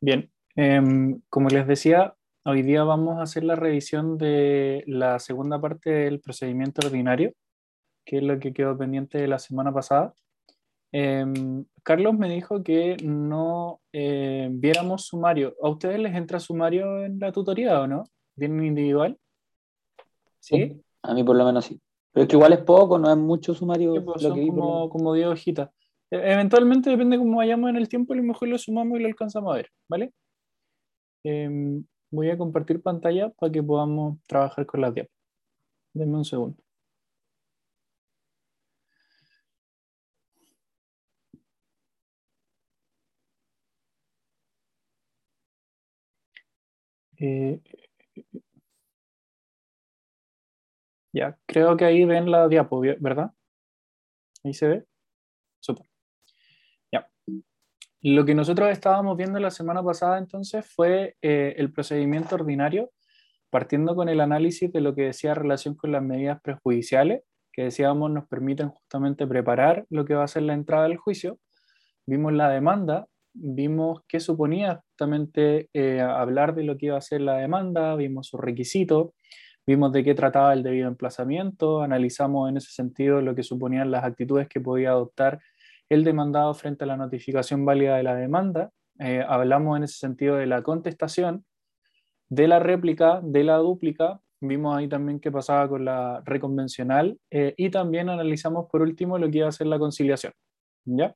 Bien, em, como les decía, hoy día vamos a hacer la revisión de la segunda parte del procedimiento ordinario, que es lo que quedó pendiente de la semana pasada. Em, Carlos me dijo que no eh, viéramos sumario. ¿A ustedes les entra sumario en la tutoría o no? ¿Vienen individual? ¿Sí? A mí por lo menos sí. Pero es que igual es poco, no es mucho sumario. Pues, lo que como, como 10 hojitas. E, eventualmente, depende de cómo vayamos en el tiempo, a lo mejor lo sumamos y lo alcanzamos a ver, ¿vale? Em, voy a compartir pantalla para que podamos trabajar con las diapositivas. Denme un segundo. Eh, ya, creo que ahí ven la diapo, ¿verdad? Ahí se ve. Súper. Lo que nosotros estábamos viendo la semana pasada entonces fue eh, el procedimiento ordinario, partiendo con el análisis de lo que decía relación con las medidas prejudiciales, que decíamos nos permiten justamente preparar lo que va a ser la entrada del juicio. Vimos la demanda, vimos qué suponía justamente eh, hablar de lo que iba a ser la demanda, vimos sus requisitos, vimos de qué trataba el debido emplazamiento, analizamos en ese sentido lo que suponían las actitudes que podía adoptar el demandado frente a la notificación válida de la demanda, eh, hablamos en ese sentido de la contestación, de la réplica, de la dúplica, vimos ahí también qué pasaba con la reconvencional eh, y también analizamos por último lo que iba a ser la conciliación. ¿ya?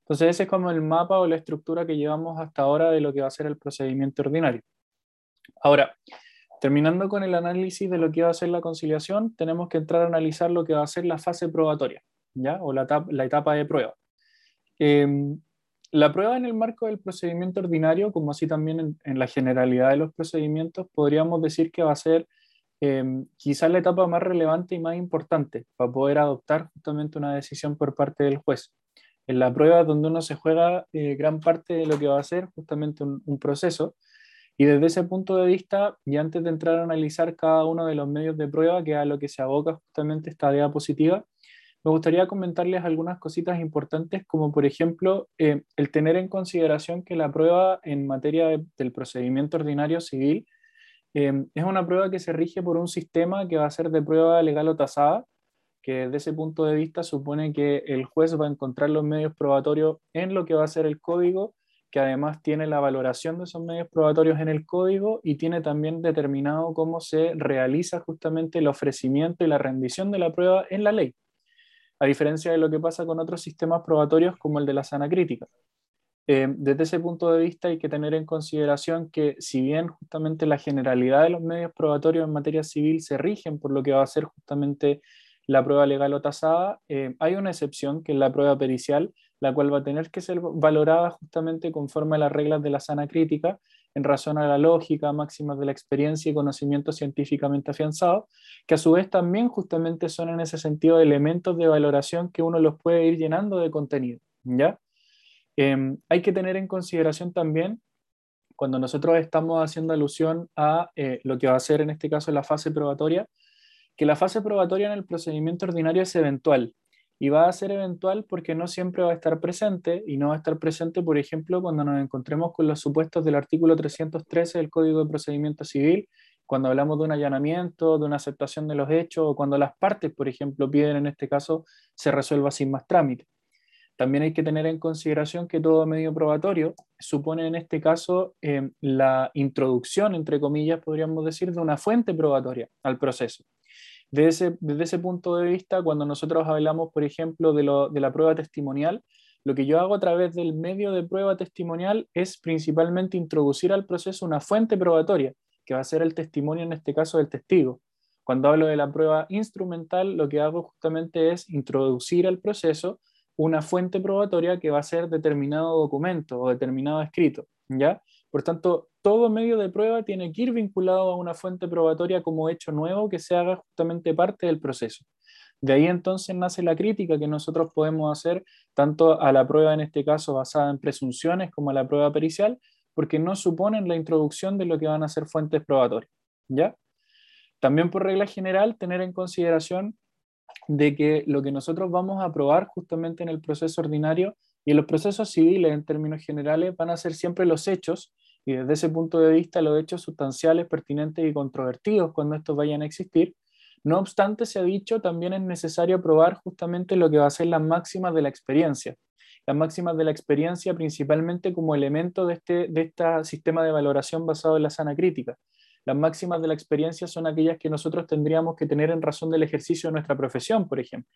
Entonces ese es como el mapa o la estructura que llevamos hasta ahora de lo que va a ser el procedimiento ordinario. Ahora, terminando con el análisis de lo que va a ser la conciliación, tenemos que entrar a analizar lo que va a ser la fase probatoria, ¿ya? O la, la etapa de prueba. Em, la prueba en el marco del procedimiento ordinario, como así también en, la generalidad de los procedimientos, podríamos decir que va a ser eh, quizás la etapa más relevante y más importante para poder adoptar justamente una decisión por parte del juez en la prueba donde uno se juega eh, gran parte de lo que va a ser justamente un, proceso. Y desde ese punto de vista, y antes de entrar a analizar cada uno de los medios de prueba, que a lo que se aboca justamente esta diapositiva, me gustaría comentarles algunas cositas importantes, como por ejemplo eh, el tener en consideración que la prueba en materia del procedimiento ordinario civil eh, es una prueba que se rige por un sistema que va a ser de prueba legal o tasada, que desde ese punto de vista supone que el juez va a encontrar los medios probatorios en lo que va a ser el código, que además tiene la valoración de esos medios probatorios en el código y tiene también determinado cómo se realiza justamente el ofrecimiento y la rendición de la prueba en la ley, a diferencia de lo que pasa con otros sistemas probatorios como el de la sana crítica. Eh, desde ese punto de vista hay que tener en consideración que si bien justamente la generalidad de los medios probatorios en materia civil se rigen por lo que va a ser justamente la prueba legal o tasada, eh, hay una excepción que es la prueba pericial, la cual va a tener que ser valorada justamente conforme a las reglas de la sana crítica, en razón a la lógica, máximas de la experiencia y conocimiento científicamente afianzado, que a su vez también justamente son en ese sentido elementos de valoración que uno los puede ir llenando de contenido. ¿ya? Em, hay que tener en consideración también, cuando nosotros estamos haciendo alusión a eh, lo que va a ser en este caso la fase probatoria, que la fase probatoria en el procedimiento ordinario es eventual. Y va a ser eventual porque no siempre va a estar presente y no va a estar presente, por ejemplo, cuando nos encontremos con los supuestos del artículo 313 del Código de Procedimiento Civil, cuando hablamos de un allanamiento, de una aceptación de los hechos o cuando las partes, por ejemplo, piden en este caso se resuelva sin más trámite. También hay que tener en consideración que todo medio probatorio supone en este caso eh, la introducción, entre comillas, podríamos decir, de una fuente probatoria al proceso. Desde ese, punto de vista, cuando nosotros hablamos, por ejemplo, de, de la prueba testimonial, lo que yo hago a través del medio de prueba testimonial es principalmente introducir al proceso una fuente probatoria, que va a ser el testimonio en este caso del testigo. Cuando hablo de la prueba instrumental, lo que hago justamente es introducir al proceso una fuente probatoria que va a ser determinado documento o determinado escrito, ¿ya? Por tanto, todo medio de prueba tiene que ir vinculado a una fuente probatoria como hecho nuevo que se haga justamente parte del proceso. De ahí entonces nace la crítica que nosotros podemos hacer tanto a la prueba en este caso basada en presunciones como a la prueba pericial, porque no suponen la introducción de lo que van a ser fuentes probatorias. ¿ya? También por regla general, tener en consideración de que lo que nosotros vamos a probar justamente en el proceso ordinario y en los procesos civiles en términos generales van a ser siempre los hechos y desde ese punto de vista los hechos sustanciales, pertinentes y controvertidos cuando estos vayan a existir. No obstante, se ha dicho, también es necesario probar justamente lo que va a ser las máximas de la experiencia. Las máximas de la experiencia principalmente como elemento de este, de este sistema de valoración basado en la sana crítica. Las máximas de la experiencia son aquellas que nosotros tendríamos que tener en razón del ejercicio de nuestra profesión, por ejemplo.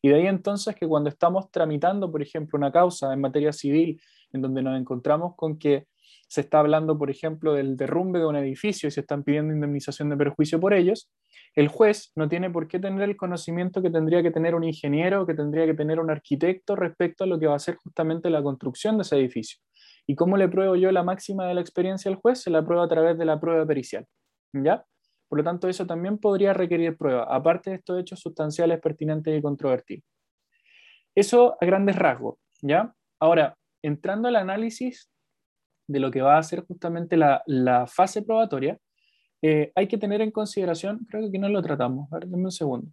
Y de ahí entonces que cuando estamos tramitando, por ejemplo, una causa en materia civil, en donde nos encontramos con que se está hablando, por ejemplo, del derrumbe de un edificio y se están pidiendo indemnización de perjuicio por ellos, el juez no tiene por qué tener el conocimiento que tendría que tener un ingeniero que tendría que tener un arquitecto respecto a lo que va a ser justamente la construcción de ese edificio. ¿Y cómo le pruebo yo la máxima de la experiencia al juez? Se la prueba a través de la prueba pericial. ¿Ya? Por lo tanto, eso también podría requerir prueba, aparte de estos hechos sustanciales pertinentes y controvertidos. Eso a grandes rasgos. ¿ya? Ahora, entrando al análisis de lo que va a ser justamente la, fase probatoria, eh, hay que tener en consideración, creo que aquí no lo tratamos, a ver, un segundo.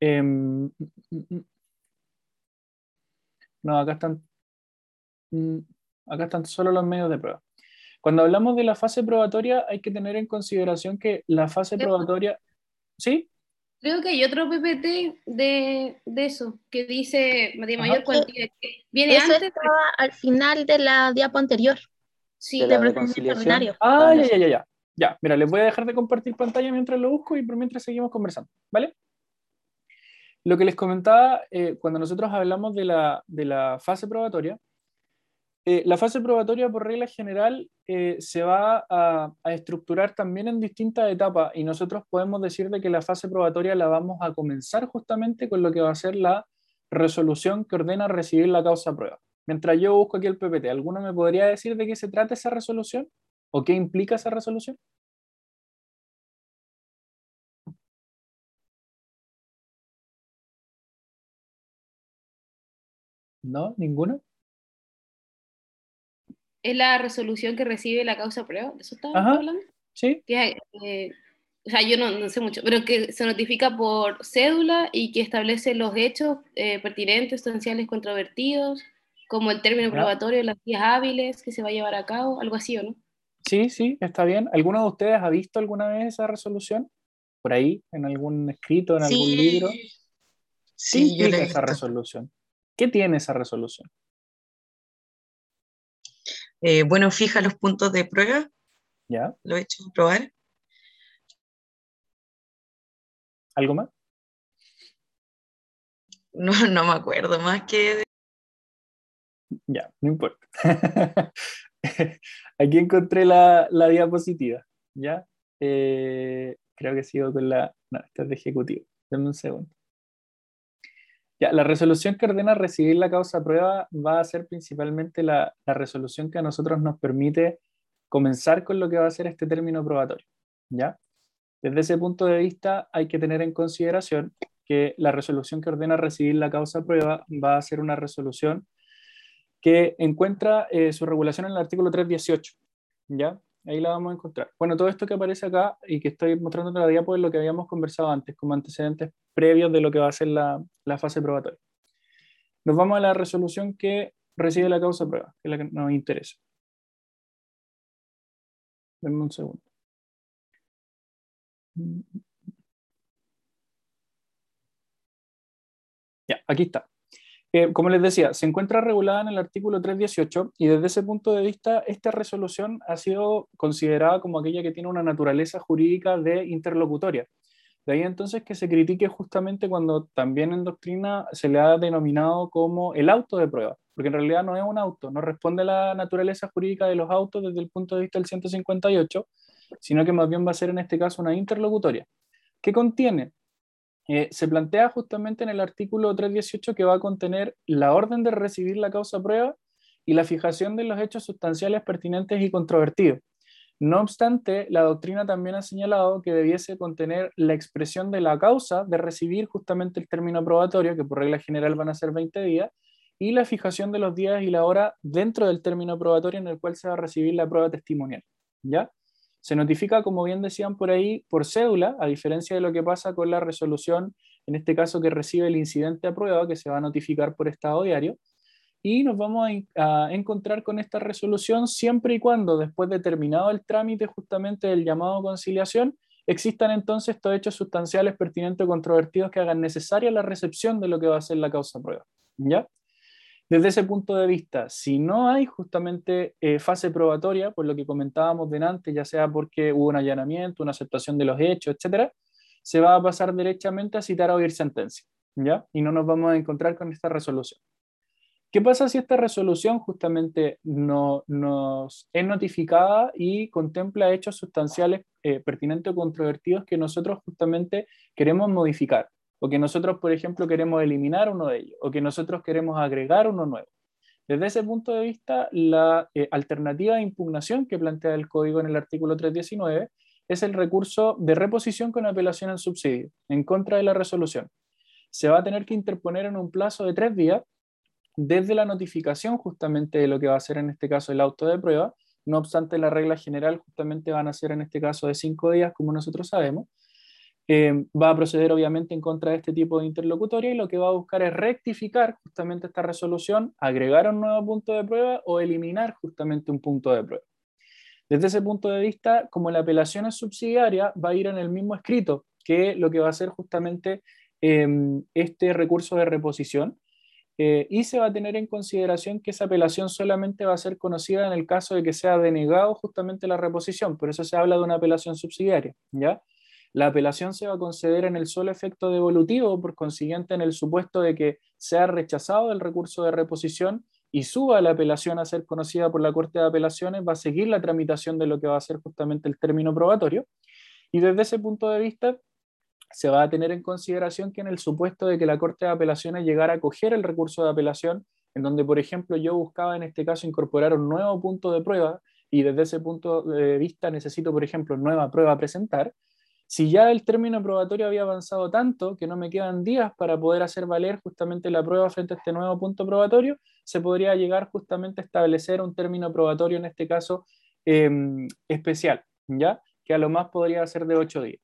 Em, mm, mm, mm. no, acá están acá están solo los medios de prueba. Cuando hablamos de la fase probatoria, hay que tener en consideración que la fase probatoria. ¿Sí? Creo que hay otro PPT de, de eso, que dice de mayor cuantía. viene eso antes. Estaba al final de la diapo anterior. Sí, de, la Ah, ya, ya, ya, ya. Ya, mira, les voy a dejar de compartir pantalla mientras lo busco y por mientras seguimos conversando, ¿vale? Lo que les comentaba, eh, cuando nosotros hablamos de la, de la fase probatoria, eh, la fase probatoria, por regla general, eh, se va a, estructurar también en distintas etapas y nosotros podemos decir de que la fase probatoria la vamos a comenzar justamente con lo que va a ser la resolución que ordena recibir la causa prueba. Mientras yo busco aquí el PPT, ¿alguno me podría decir de qué se trata esa resolución? ¿O qué implica esa resolución? ¿No? ¿Ninguno? Es la resolución que recibe la causa prueba, ¿de eso estaba hablando? Sí. Eh, o sea, yo no, sé mucho, pero que se notifica por cédula y que establece los hechos eh, pertinentes, sustanciales, controvertidos, como el término probatorio, las días hábiles que se va a llevar a cabo, algo así, ¿o no? Sí, sí, está bien. ¿Alguno de ustedes ha visto alguna vez esa resolución? Por ahí, en algún escrito, en algún libro. Sí, ¿Qué esa resolución? ¿Qué tiene esa resolución? Eh, bueno, fija los puntos de prueba. Ya. Lo he hecho probar. ¿Algo más? No, no me acuerdo más que... Ya, no importa. Aquí encontré la, diapositiva, ¿ya? Eh, creo que sigo con la... No, esta es de ejecutivo. Dame un segundo la resolución que ordena recibir la causa prueba va a ser principalmente la, resolución que a nosotros nos permite comenzar con lo que va a ser este término probatorio. ¿ya? Desde ese punto de vista hay que tener en consideración que la resolución que ordena recibir la causa prueba va a ser una resolución que encuentra eh, su regulación en el artículo 318. ¿ya? Ahí la vamos a encontrar. Bueno, todo esto que aparece acá y que estoy mostrando en la diapo es lo que habíamos conversado antes, como antecedentes previos de lo que va a ser la, la fase probatoria. Nos vamos a la resolución que recibe la causa prueba, que es la que nos interesa. Denme un segundo. Ya, aquí está como les decía, se encuentra regulada en el artículo 318 y desde ese punto de vista esta resolución ha sido considerada como aquella que tiene una naturaleza jurídica de interlocutoria. De ahí entonces que se critique justamente cuando también en doctrina se le ha denominado como el auto de prueba, porque en realidad no es un auto, no responde a la naturaleza jurídica de los autos desde el punto de vista del 158, sino que más bien va a ser en este caso una interlocutoria. ¿Qué contiene? Eh, se plantea justamente en el artículo 318 que va a contener la orden de recibir la causa prueba y la fijación de los hechos sustanciales pertinentes y controvertidos. No obstante, la doctrina también ha señalado que debiese contener la expresión de la causa de recibir justamente el término probatorio, que por regla general van a ser 20 días, y la fijación de los días y la hora dentro del término probatorio en el cual se va a recibir la prueba testimonial. ¿Ya? Se notifica, como bien decían por ahí, por cédula, a diferencia de lo que pasa con la resolución, en este caso que recibe el incidente a prueba, que se va a notificar por estado diario. y nos vamos a, encontrar con esta resolución siempre y cuando, después de terminado el trámite justamente del llamado conciliación, existan entonces estos hechos sustanciales pertinentes o controvertidos que hagan necesaria la recepción de lo que va a ser la causa prueba. ¿Ya? Desde ese punto de vista, si no hay justamente eh, fase probatoria, por lo que comentábamos delante, ya sea porque hubo un allanamiento, una aceptación de los hechos, etcétera, se va a pasar derechamente a citar a oír sentencia, ¿ya? Y no nos vamos a encontrar con esta resolución. ¿Qué pasa si esta resolución justamente no, nos es notificada y contempla hechos sustanciales eh, pertinentes o controvertidos que nosotros justamente queremos modificar? O que nosotros, por ejemplo, queremos eliminar uno de ellos, o que nosotros queremos agregar uno nuevo. Desde ese punto de vista, la eh, alternativa de impugnación que plantea el código en el artículo 319 es el recurso de reposición con apelación al subsidio en contra de la resolución. Se va a tener que interponer en un plazo de tres días desde la notificación justamente de lo que va a ser en este caso el auto de prueba. No obstante, la regla general justamente van a ser en este caso de cinco días, como nosotros sabemos. Eh, va a proceder obviamente en contra de este tipo de interlocutoria y lo que va a buscar es rectificar justamente esta resolución, agregar un nuevo punto de prueba o eliminar justamente un punto de prueba. Desde ese punto de vista, como la apelación es subsidiaria, va a ir en el mismo escrito que lo que va a ser justamente em, este recurso de reposición. Eh, y se va a tener en consideración que esa apelación solamente va a ser conocida en el caso de que sea denegado justamente la reposición, por eso se habla de una apelación subsidiaria, ¿ya? La apelación se va a conceder en el solo efecto devolutivo, por consiguiente en el supuesto de que sea rechazado el recurso de reposición y suba la apelación a ser conocida por la Corte de Apelaciones, va a seguir la tramitación de lo que va a ser justamente el término probatorio. Y desde ese punto de vista, se va a tener en consideración que en el supuesto de que la Corte de Apelaciones llegara a acoger el recurso de apelación, en donde, por ejemplo, yo buscaba en este caso incorporar un nuevo punto de prueba y desde ese punto de vista necesito, por ejemplo, nueva prueba a presentar, si ya el término probatorio había avanzado tanto que no me quedan días para poder hacer valer justamente la prueba frente a este nuevo punto probatorio, se podría llegar justamente a establecer un término probatorio, en este caso em, especial, ¿ya? que a lo más podría ser de ocho días.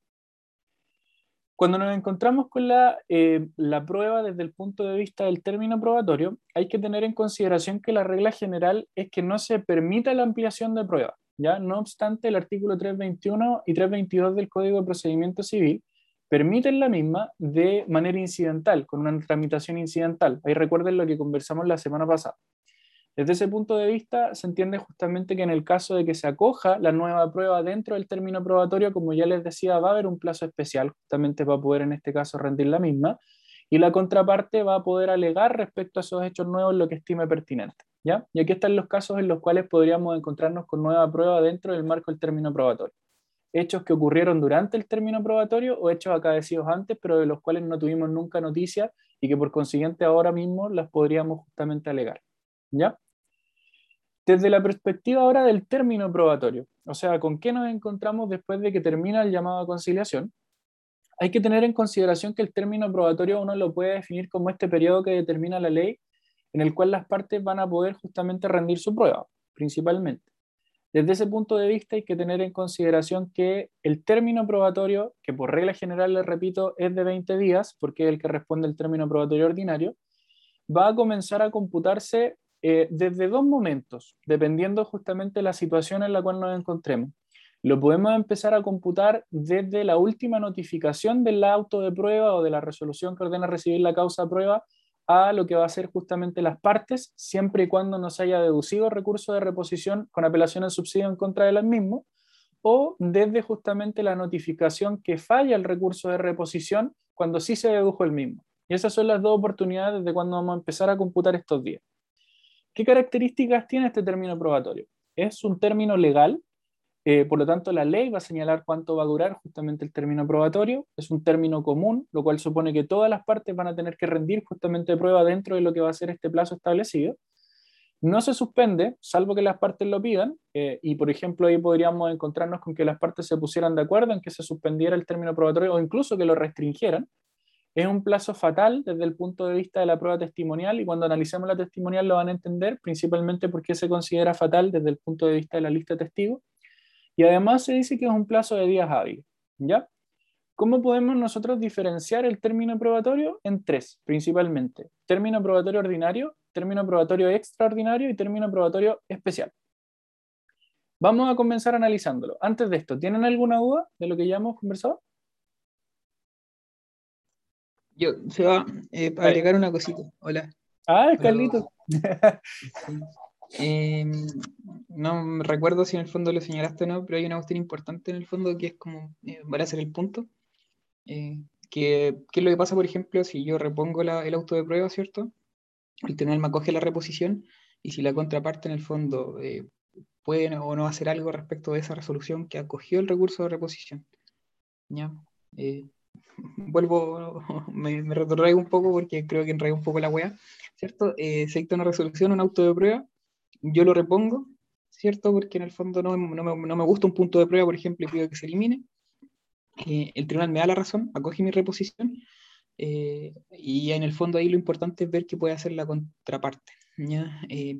Cuando nos encontramos con la, em, la prueba desde el punto de vista del término probatorio, hay que tener en consideración que la regla general es que no se permita la ampliación de prueba. ¿ya? No obstante, el artículo 321 y 322 del Código de Procedimiento Civil permiten la misma de manera incidental, con una tramitación incidental. Ahí recuerden lo que conversamos la semana pasada. Desde ese punto de vista, se entiende justamente que en el caso de que se acoja la nueva prueba dentro del término probatorio, como ya les decía, va a haber un plazo especial justamente para poder en este caso rendir la misma, y la contraparte va a poder alegar respecto a esos hechos nuevos lo que estime pertinente. ¿ya? Y aquí están los casos en los cuales podríamos encontrarnos con nueva prueba dentro del marco del término probatorio. Hechos que ocurrieron durante el término probatorio o hechos acaecidos antes, pero de los cuales no tuvimos nunca noticia y que por consiguiente ahora mismo las podríamos justamente alegar. ¿Ya? Desde la perspectiva ahora del término probatorio, o sea, ¿con qué nos encontramos después de que termina el llamado a conciliación? Hay que tener en consideración que el término probatorio uno lo puede definir como este periodo que determina la ley en el cual las partes van a poder justamente rendir su prueba, principalmente. Desde ese punto de vista hay que tener en consideración que el término probatorio, que por regla general, les repito, es de 20 días, porque es el que responde al término probatorio ordinario, va a comenzar a computarse eh, desde dos momentos, dependiendo justamente de la situación en la cual nos encontremos. Lo podemos empezar a computar desde la última notificación del auto de prueba o de la resolución que ordena recibir la causa prueba a lo que va a ser justamente las partes, siempre y cuando no se haya deducido recurso de reposición con apelación al subsidio en contra de las mismas, o desde justamente la notificación que falla el recurso de reposición cuando sí se dedujo el mismo. Y esas son las dos oportunidades de cuando vamos a empezar a computar estos días. ¿Qué características tiene este término probatorio? Es un término legal eh, por lo tanto, la ley va a señalar cuánto va a durar justamente el término probatorio. Es un término común, lo cual supone que todas las partes van a tener que rendir justamente prueba dentro de lo que va a ser este plazo establecido. No se suspende, salvo que las partes lo pidan, eh, y por ejemplo ahí podríamos encontrarnos con que las partes se pusieran de acuerdo en que se suspendiera el término probatorio o incluso que lo restringieran. Es un plazo fatal desde el punto de vista de la prueba testimonial y cuando analicemos la testimonial lo van a entender, principalmente porque se considera fatal desde el punto de vista de la lista de testigos y además se dice que es un plazo de días hábiles. ¿Ya? ¿Cómo podemos nosotros diferenciar el término probatorio? En tres, principalmente. Término probatorio ordinario, término probatorio extraordinario y término probatorio especial. Vamos a comenzar analizándolo. Antes de esto, ¿tienen alguna duda de lo que ya hemos conversado? Yo, se va eh, a agregar una cosita. Hola. Ah, Carlito. Eh, no recuerdo si en el fondo lo señalaste o no, pero hay una cuestión importante en el fondo que es como, eh, a ser el punto, eh, que, ¿qué es lo que pasa, por ejemplo, si yo repongo la, el auto de prueba, ¿cierto? El tribunal me acoge la reposición y si la contraparte en el fondo eh, puede o no hacer algo respecto de esa resolución que acogió el recurso de reposición. ¿Ya? Vuelvo, me, me retrotraigo un poco porque creo que enredé un poco la wea, ¿cierto? Eh, se dicta una resolución, un auto de prueba, yo lo repongo, ¿cierto? Porque en el fondo no, no, me, no me gusta un punto de prueba, por ejemplo, y pido que se elimine. Eh, el tribunal me da la razón, acoge mi reposición, eh, y en el fondo ahí lo importante es ver qué puede hacer la contraparte, ¿ya? Eh,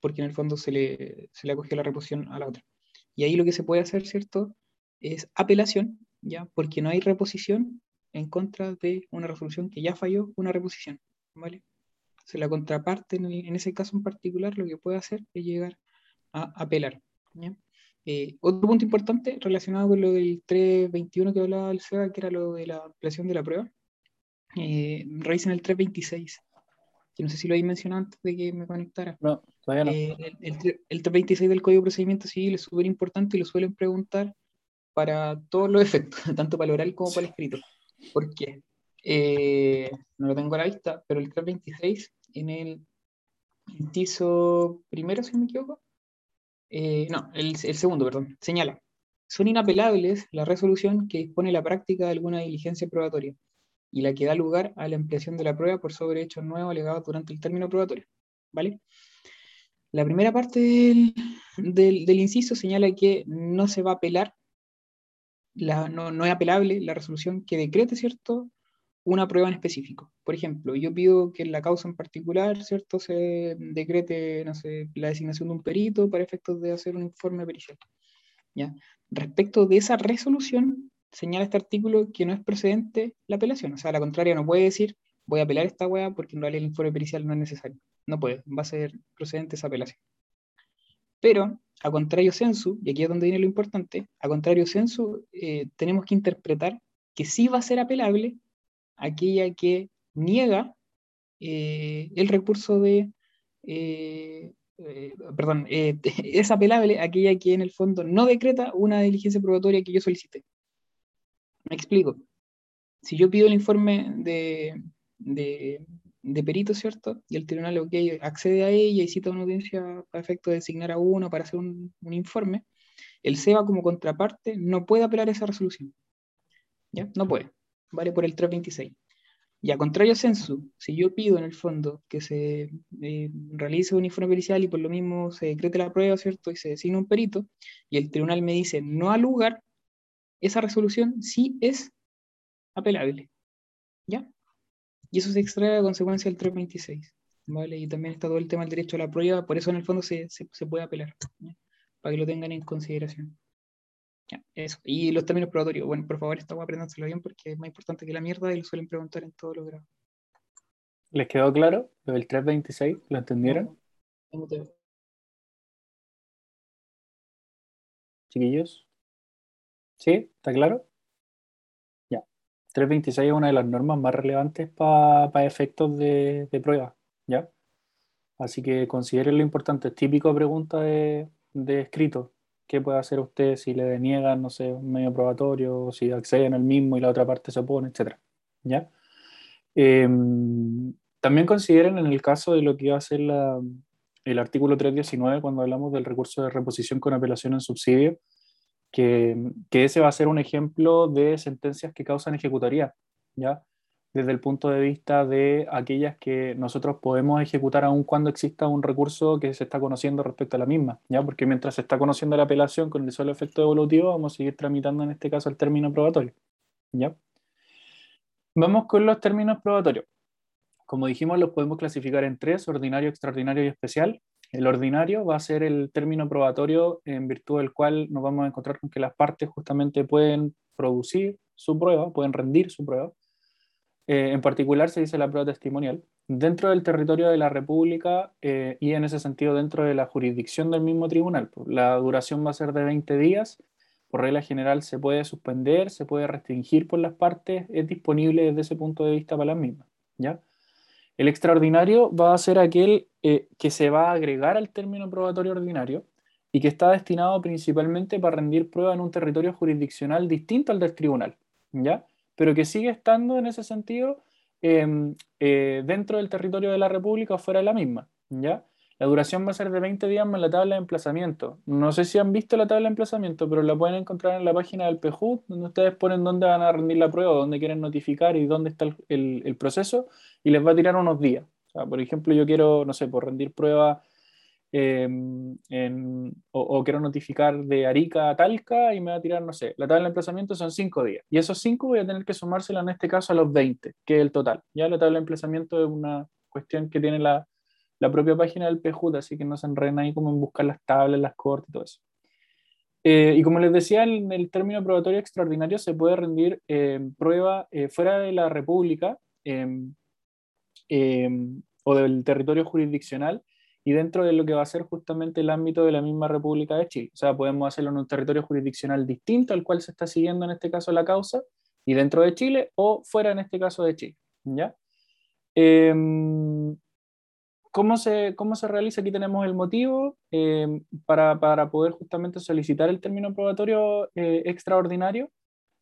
porque en el fondo se le, se le acoge la reposición a la otra. Y ahí lo que se puede hacer, ¿cierto? Es apelación, ¿ya? Porque no hay reposición en contra de una resolución que ya falló una reposición, ¿vale? Entonces la contraparte, en, el- en ese caso en particular, lo que puede hacer es llegar a apelar, ¿ya? Eh, otro punto importante relacionado con lo del 321 que hablaba el SEBA, que era lo de la ampliación de la prueba, eh, revisen el 326, que no sé si lo habéis mencionado antes de que me conectara. No, todavía no. Eh, el, el el 326 del Código de Procedimiento Civil es súper importante y lo suelen preguntar para todos los efectos, tanto para el oral como para el escrito. ¿Por qué? Eh, no lo tengo a la vista, pero el 326 en el inciso primero, si no me equivoco, eh, no, el, segundo, perdón, señala, son inapelables la resolución que dispone la práctica de alguna diligencia probatoria y la que da lugar a la ampliación de la prueba por sobre hechos nuevos alegados durante el término probatorio. ¿Vale? La primera parte del- del inciso señala que no se va a apelar, no, es apelable la resolución que decrete, ¿cierto? Una prueba en específico. Por ejemplo, yo pido que en la causa en particular, ¿cierto? Se decrete, no sé, la designación de un perito para efectos de hacer un informe pericial. ¿Ya? Respecto de esa resolución, señala este artículo que no es procedente la apelación. O sea, a la contraria, no puede decir, voy a apelar esta weá porque en realidad el informe pericial no es necesario. No puede, va a ser procedente esa apelación. Pero, a contrario sensu, y aquí es donde viene lo importante, a contrario sensu, eh, tenemos que interpretar que sí va a ser apelable aquella que niega eh, el recurso de, eh, perdón, es apelable aquella que en el fondo no decreta una diligencia probatoria que yo solicité. Me explico. Si yo pido el informe de, de perito, ¿cierto? Y el tribunal ok, accede a ella y cita una audiencia para efecto de designar a uno para hacer un, un informe, el SEBA como contraparte no puede apelar esa resolución. ¿Ya? No puede. Vale por el 326. Y a contrario sensu, si yo pido en el fondo que se eh, realice un informe pericial y por lo mismo se decrete la prueba, ¿cierto? Y se designa un perito, y el tribunal me dice no al lugar, esa resolución sí es apelable. ¿Ya? Y eso se extrae a consecuencia del 326. ¿Vale? Y también está todo el tema del derecho a la prueba, por eso en el fondo se, se, se puede apelar. Para que lo tengan en consideración. Ya, eso. Y los términos probatorios. Bueno, por favor, esta voy a aprendárselo bien porque es más importante que la mierda y lo suelen preguntar en todos los grados. ¿Les quedó claro lo del 326? ¿Lo entendieron, Tengo te- chiquillos? ¿Sí? ¿Está claro? Ya. 326 es una de las normas más relevantes para efectos de, de prueba, ¿ya? Así que consideren lo importante. Típico pregunta de, de escrito. ¿Qué puede hacer usted si le deniegan, no sé, un medio probatorio, si acceden al mismo y la otra parte se opone, etcétera? ¿Ya? Eh, también consideren en el caso de lo que iba a ser la, el artículo 319, cuando hablamos del recurso de reposición con apelación en subsidio, que, ese va a ser un ejemplo de sentencias que causan ejecutoría, ¿ya? Desde el punto de vista de aquellas que nosotros podemos ejecutar aun cuando exista un recurso que se está conociendo respecto a la misma, ¿ya? Porque mientras se está conociendo la apelación con el solo efecto devolutivo, vamos a seguir tramitando en este caso el término probatorio, ¿ya? Vamos con los términos probatorios. Como dijimos, los podemos clasificar en tres, ordinario, extraordinario y especial. El ordinario va a ser el término probatorio en virtud del cual nos vamos a encontrar con que las partes justamente pueden producir su prueba, pueden rendir su prueba. Eh, en particular se dice la prueba testimonial. dentro del territorio de la República eh, y en ese sentido dentro de la jurisdicción del mismo tribunal. Pues, la duración va a ser de 20 días. Por regla general se puede suspender, se puede restringir por las partes, es disponible desde ese punto de vista para las mismas. ¿ya? El extraordinario va a ser aquel eh, que se va a agregar al término probatorio ordinario y que está destinado principalmente para rendir prueba en un territorio jurisdiccional distinto al del tribunal, ¿ya? Pero que sigue estando en ese sentido em, eh, dentro del territorio de la República o fuera de la misma, ¿ya? La duración va a ser de 20 días más la tabla de emplazamiento. No sé si han visto la tabla de emplazamiento, pero la pueden encontrar en la página del PJU, donde ustedes ponen dónde van a rendir la prueba, dónde quieren notificar y dónde está el, el, proceso, y les va a tirar unos días. O sea, por ejemplo, yo quiero, no sé, por rendir prueba Em, o, quiero notificar de Arica a Talca y me va a tirar, no sé, la tabla de emplazamiento son cinco días. Y esos cinco voy a tener que sumársela en este caso a los 20, que es el total. Ya la tabla de emplazamiento es una cuestión que tiene la, la propia página del PJUT, así que no se enreden ahí como en buscar las tablas, las cortes y todo eso. Eh, y como les decía, en el término probatorio extraordinario se puede rendir eh, prueba eh, fuera de la República em, em, o del territorio jurisdiccional y dentro de lo que va a ser justamente el ámbito de la misma República de Chile. O sea, podemos hacerlo en un territorio jurisdiccional distinto al cual se está siguiendo en este caso la causa, y dentro de Chile o fuera en este caso de Chile. ¿ya? ¿Cómo, se, ¿Cómo se realiza? Aquí tenemos el motivo em, para, para, poder justamente solicitar el término probatorio eh, extraordinario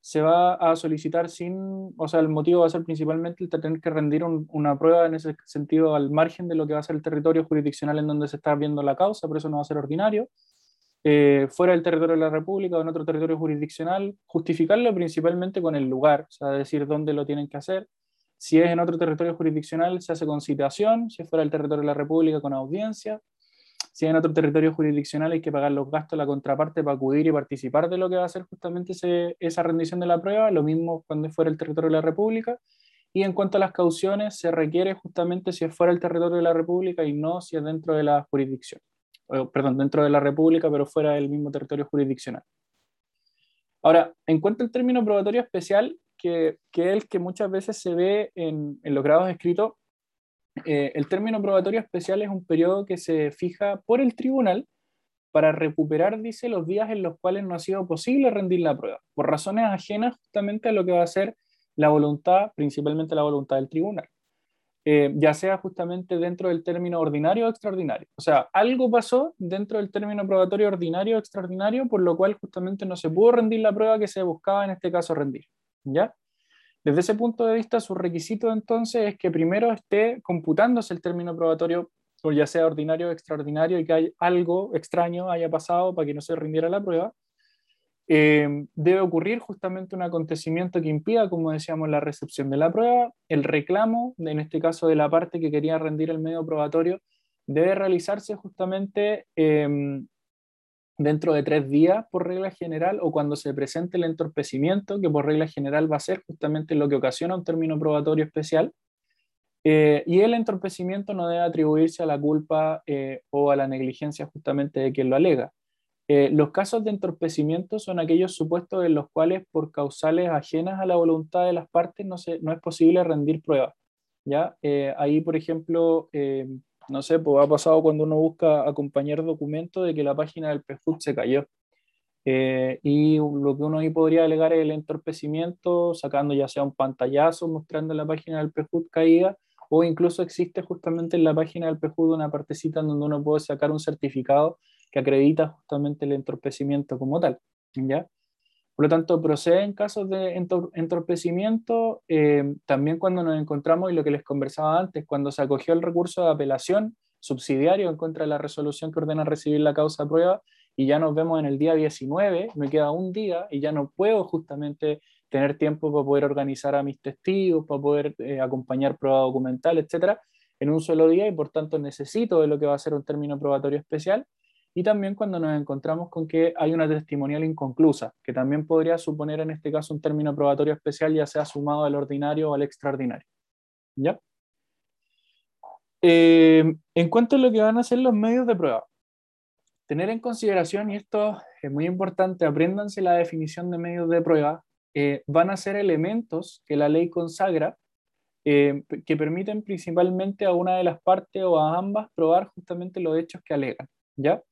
se va a solicitar sin, o sea, el motivo va a ser principalmente el tener que rendir una prueba en ese sentido al margen de lo que va a ser el territorio jurisdiccional en donde se está viendo la causa, por eso no va a ser ordinario. Eh, fuera del territorio de la República o en otro territorio jurisdiccional, justificarlo principalmente con el lugar, o sea, decir dónde lo tienen que hacer. Si es en otro territorio jurisdiccional, se hace con citación, si es fuera del territorio de la República, con audiencia, si en otro territorio jurisdiccional hay que pagar los gastos la contraparte para acudir y participar de lo que va a ser justamente esa rendición de la prueba, lo mismo cuando fuera el territorio de la República. Y en cuanto a las cauciones, se requiere justamente si es fuera el territorio de la República y no si es dentro de la jurisdicción. perdón, dentro de la República, pero fuera del mismo territorio jurisdiccional. Ahora, en cuanto al término probatorio especial, que, que el que muchas veces se ve en, en los grados escritos, eh, el término probatorio especial es un periodo que se fija por el tribunal para recuperar, dice, los días en los cuales no ha sido posible rendir la prueba, por razones ajenas justamente a lo que va a ser la voluntad, principalmente la voluntad del tribunal, eh, ya sea justamente dentro del término ordinario o extraordinario. O sea, algo pasó dentro del término probatorio ordinario o extraordinario, por lo cual justamente no se pudo rendir la prueba que se buscaba en este caso rendir. ¿Ya? Desde ese punto de vista, su requisito entonces es que primero esté computándose el término probatorio, o ya sea ordinario o extraordinario, y que hay algo extraño haya pasado para que no se rindiera la prueba. Eh, debe ocurrir justamente un acontecimiento que impida, como decíamos, la recepción de la prueba. El reclamo, en este caso de la parte que quería rendir el medio probatorio, debe realizarse justamente eh, dentro de tres días por regla general o cuando se presente el entorpecimiento, que por regla general va a ser justamente lo que ocasiona un término probatorio especial. Eh, y el entorpecimiento no debe atribuirse a la culpa eh, o a la negligencia justamente de quien lo alega. Eh, los casos de entorpecimiento son aquellos supuestos en los cuales por causales ajenas a la voluntad de las partes no, se, no es posible rendir pruebas. ¿ya? ahí, por ejemplo, no sé, pues ha pasado cuando uno busca acompañar documentos de que la página del PFUT se cayó. Eh, y lo que uno ahí podría alegar es el entorpecimiento, sacando ya sea un pantallazo mostrando la página del PFUT caída, o incluso existe justamente en la página del PFUT una partecita en donde uno puede sacar un certificado que acredita justamente el entorpecimiento como tal. ¿ya? Por lo tanto, procede en casos de entorpecimiento, eh, también cuando nos encontramos, y lo que les conversaba antes, cuando se acogió el recurso de apelación subsidiario en contra de la resolución que ordena recibir la causa prueba, y ya nos vemos en el día 19, me queda un día y ya no puedo justamente tener tiempo para poder organizar a mis testigos, para poder eh, acompañar prueba documental, etcétera, en un solo día y por tanto necesito de lo que va a ser un término probatorio especial y también cuando nos encontramos con que hay una testimonial inconclusa, que también podría suponer en este caso un término probatorio especial, ya sea sumado al ordinario o al extraordinario. ¿Ya? Eh, en cuanto a lo que van a ser los medios de prueba, tener en consideración, y esto es muy importante, apréndanse la definición de medios de prueba, eh, van a ser elementos que la ley consagra eh, que permiten principalmente a una de las partes o a ambas probar justamente los hechos que alegan, ¿ya?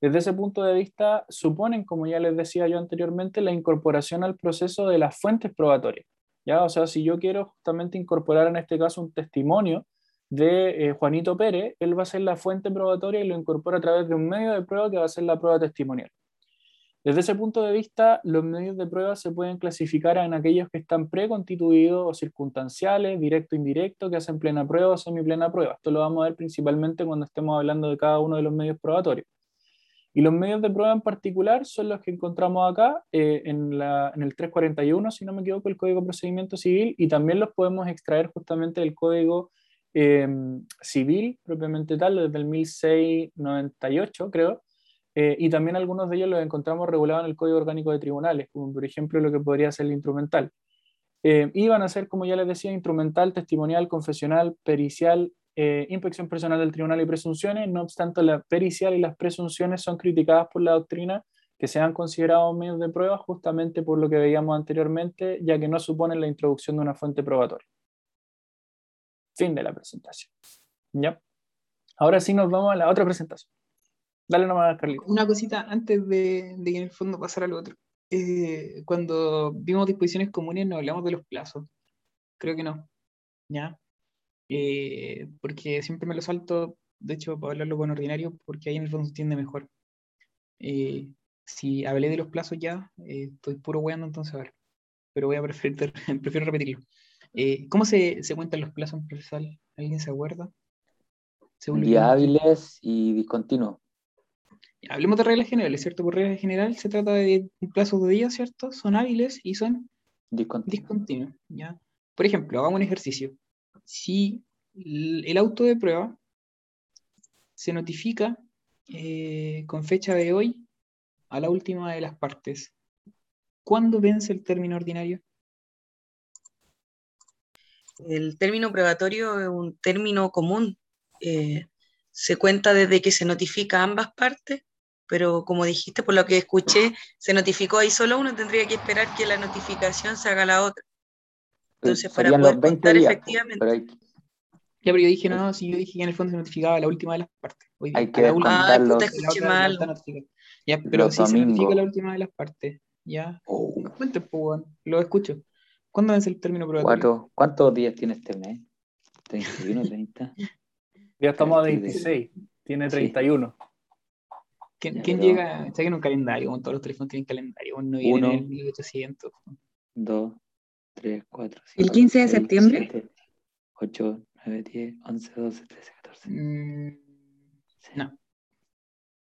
Desde ese punto de vista, suponen, como ya les decía yo anteriormente, la incorporación al proceso de las fuentes probatorias, ¿ya? O sea, si yo quiero justamente incorporar en este caso un testimonio de eh, Juanito Pérez, él va a ser la fuente probatoria y lo incorpora a través de un medio de prueba que va a ser la prueba testimonial. Desde ese punto de vista, los medios de prueba se pueden clasificar en aquellos que están preconstituidos o circunstanciales, directo, indirecto, que hacen plena prueba o semiplena prueba. Esto lo vamos a ver principalmente cuando estemos hablando de cada uno de los medios probatorios. Y los medios de prueba en particular son los que encontramos acá eh, en, el 341, si no me equivoco, el Código de Procedimiento Civil, y también los podemos extraer justamente del Código eh, Civil, propiamente tal, desde el 1698, creo, eh, y también algunos de ellos los encontramos regulados en el Código Orgánico de Tribunales, como por ejemplo lo que podría ser el instrumental. Eh, iban a ser, como ya les decía, instrumental, testimonial, confesional, pericial, eh, inspección personal del tribunal y presunciones. No obstante, la pericial y las presunciones son criticadas por la doctrina que se han considerado medios de prueba justamente por lo que veíamos anteriormente, ya que no suponen la introducción de una fuente probatoria. Fin de la presentación. ¿Ya? Ahora sí nos vamos a la otra presentación. Dale nomás, Carlito. Una cosita antes de, de en el fondo pasar al otro. Eh, cuando vimos disposiciones comunes no hablamos de los plazos. Creo que no. ¿Ya? Eh, porque siempre me lo salto, de hecho, para hablarlo con ordinario, porque ahí en el fondo se entiende mejor. Eh, si hablé de los plazos ya, estoy puro weando entonces ahora. Pero voy a preferir, prefiero repetirlo. ¿Cómo se, se cuentan los plazos en procesal? ¿Alguien se acuerda? Viables y discontinuos. Hablemos de reglas generales, ¿cierto? Por regla general se trata de un plazo de días, ¿cierto? Son hábiles y son discontinuos. ¿ya? Por ejemplo, hagamos un ejercicio. Si el auto de prueba se notifica eh, con fecha de hoy a la última de las partes, ¿cuándo vence el término ordinario? El término probatorio es un término común. Eh, se cuenta desde que se notifica a ambas partes pero como dijiste, por lo que escuché, se notificó ahí solo uno, tendría que esperar que la notificación se haga la otra. Entonces, para poder contar efectivamente. Pero Ya, pero yo dije, no, si yo dije que en el fondo se notificaba la última de las partes. hay que contar los... mal. Ya, pero si se notifica la última de las partes, ya. Oh. Cuente, pues, lo escucho. ¿Cuándo es el término probatorio? ¿Cuántos días tiene este mes? ¿31, 30? ya estamos a 26, tiene 31. ¿Quién, ¿quién llega? Está en un calendario, todos los teléfonos tienen calendario, uno viene en el 1800. 2, 3, 4, 5. ¿El 15 de septiembre? 7, 8, 9, 10, 11, 12, 13, 14. Mm, no.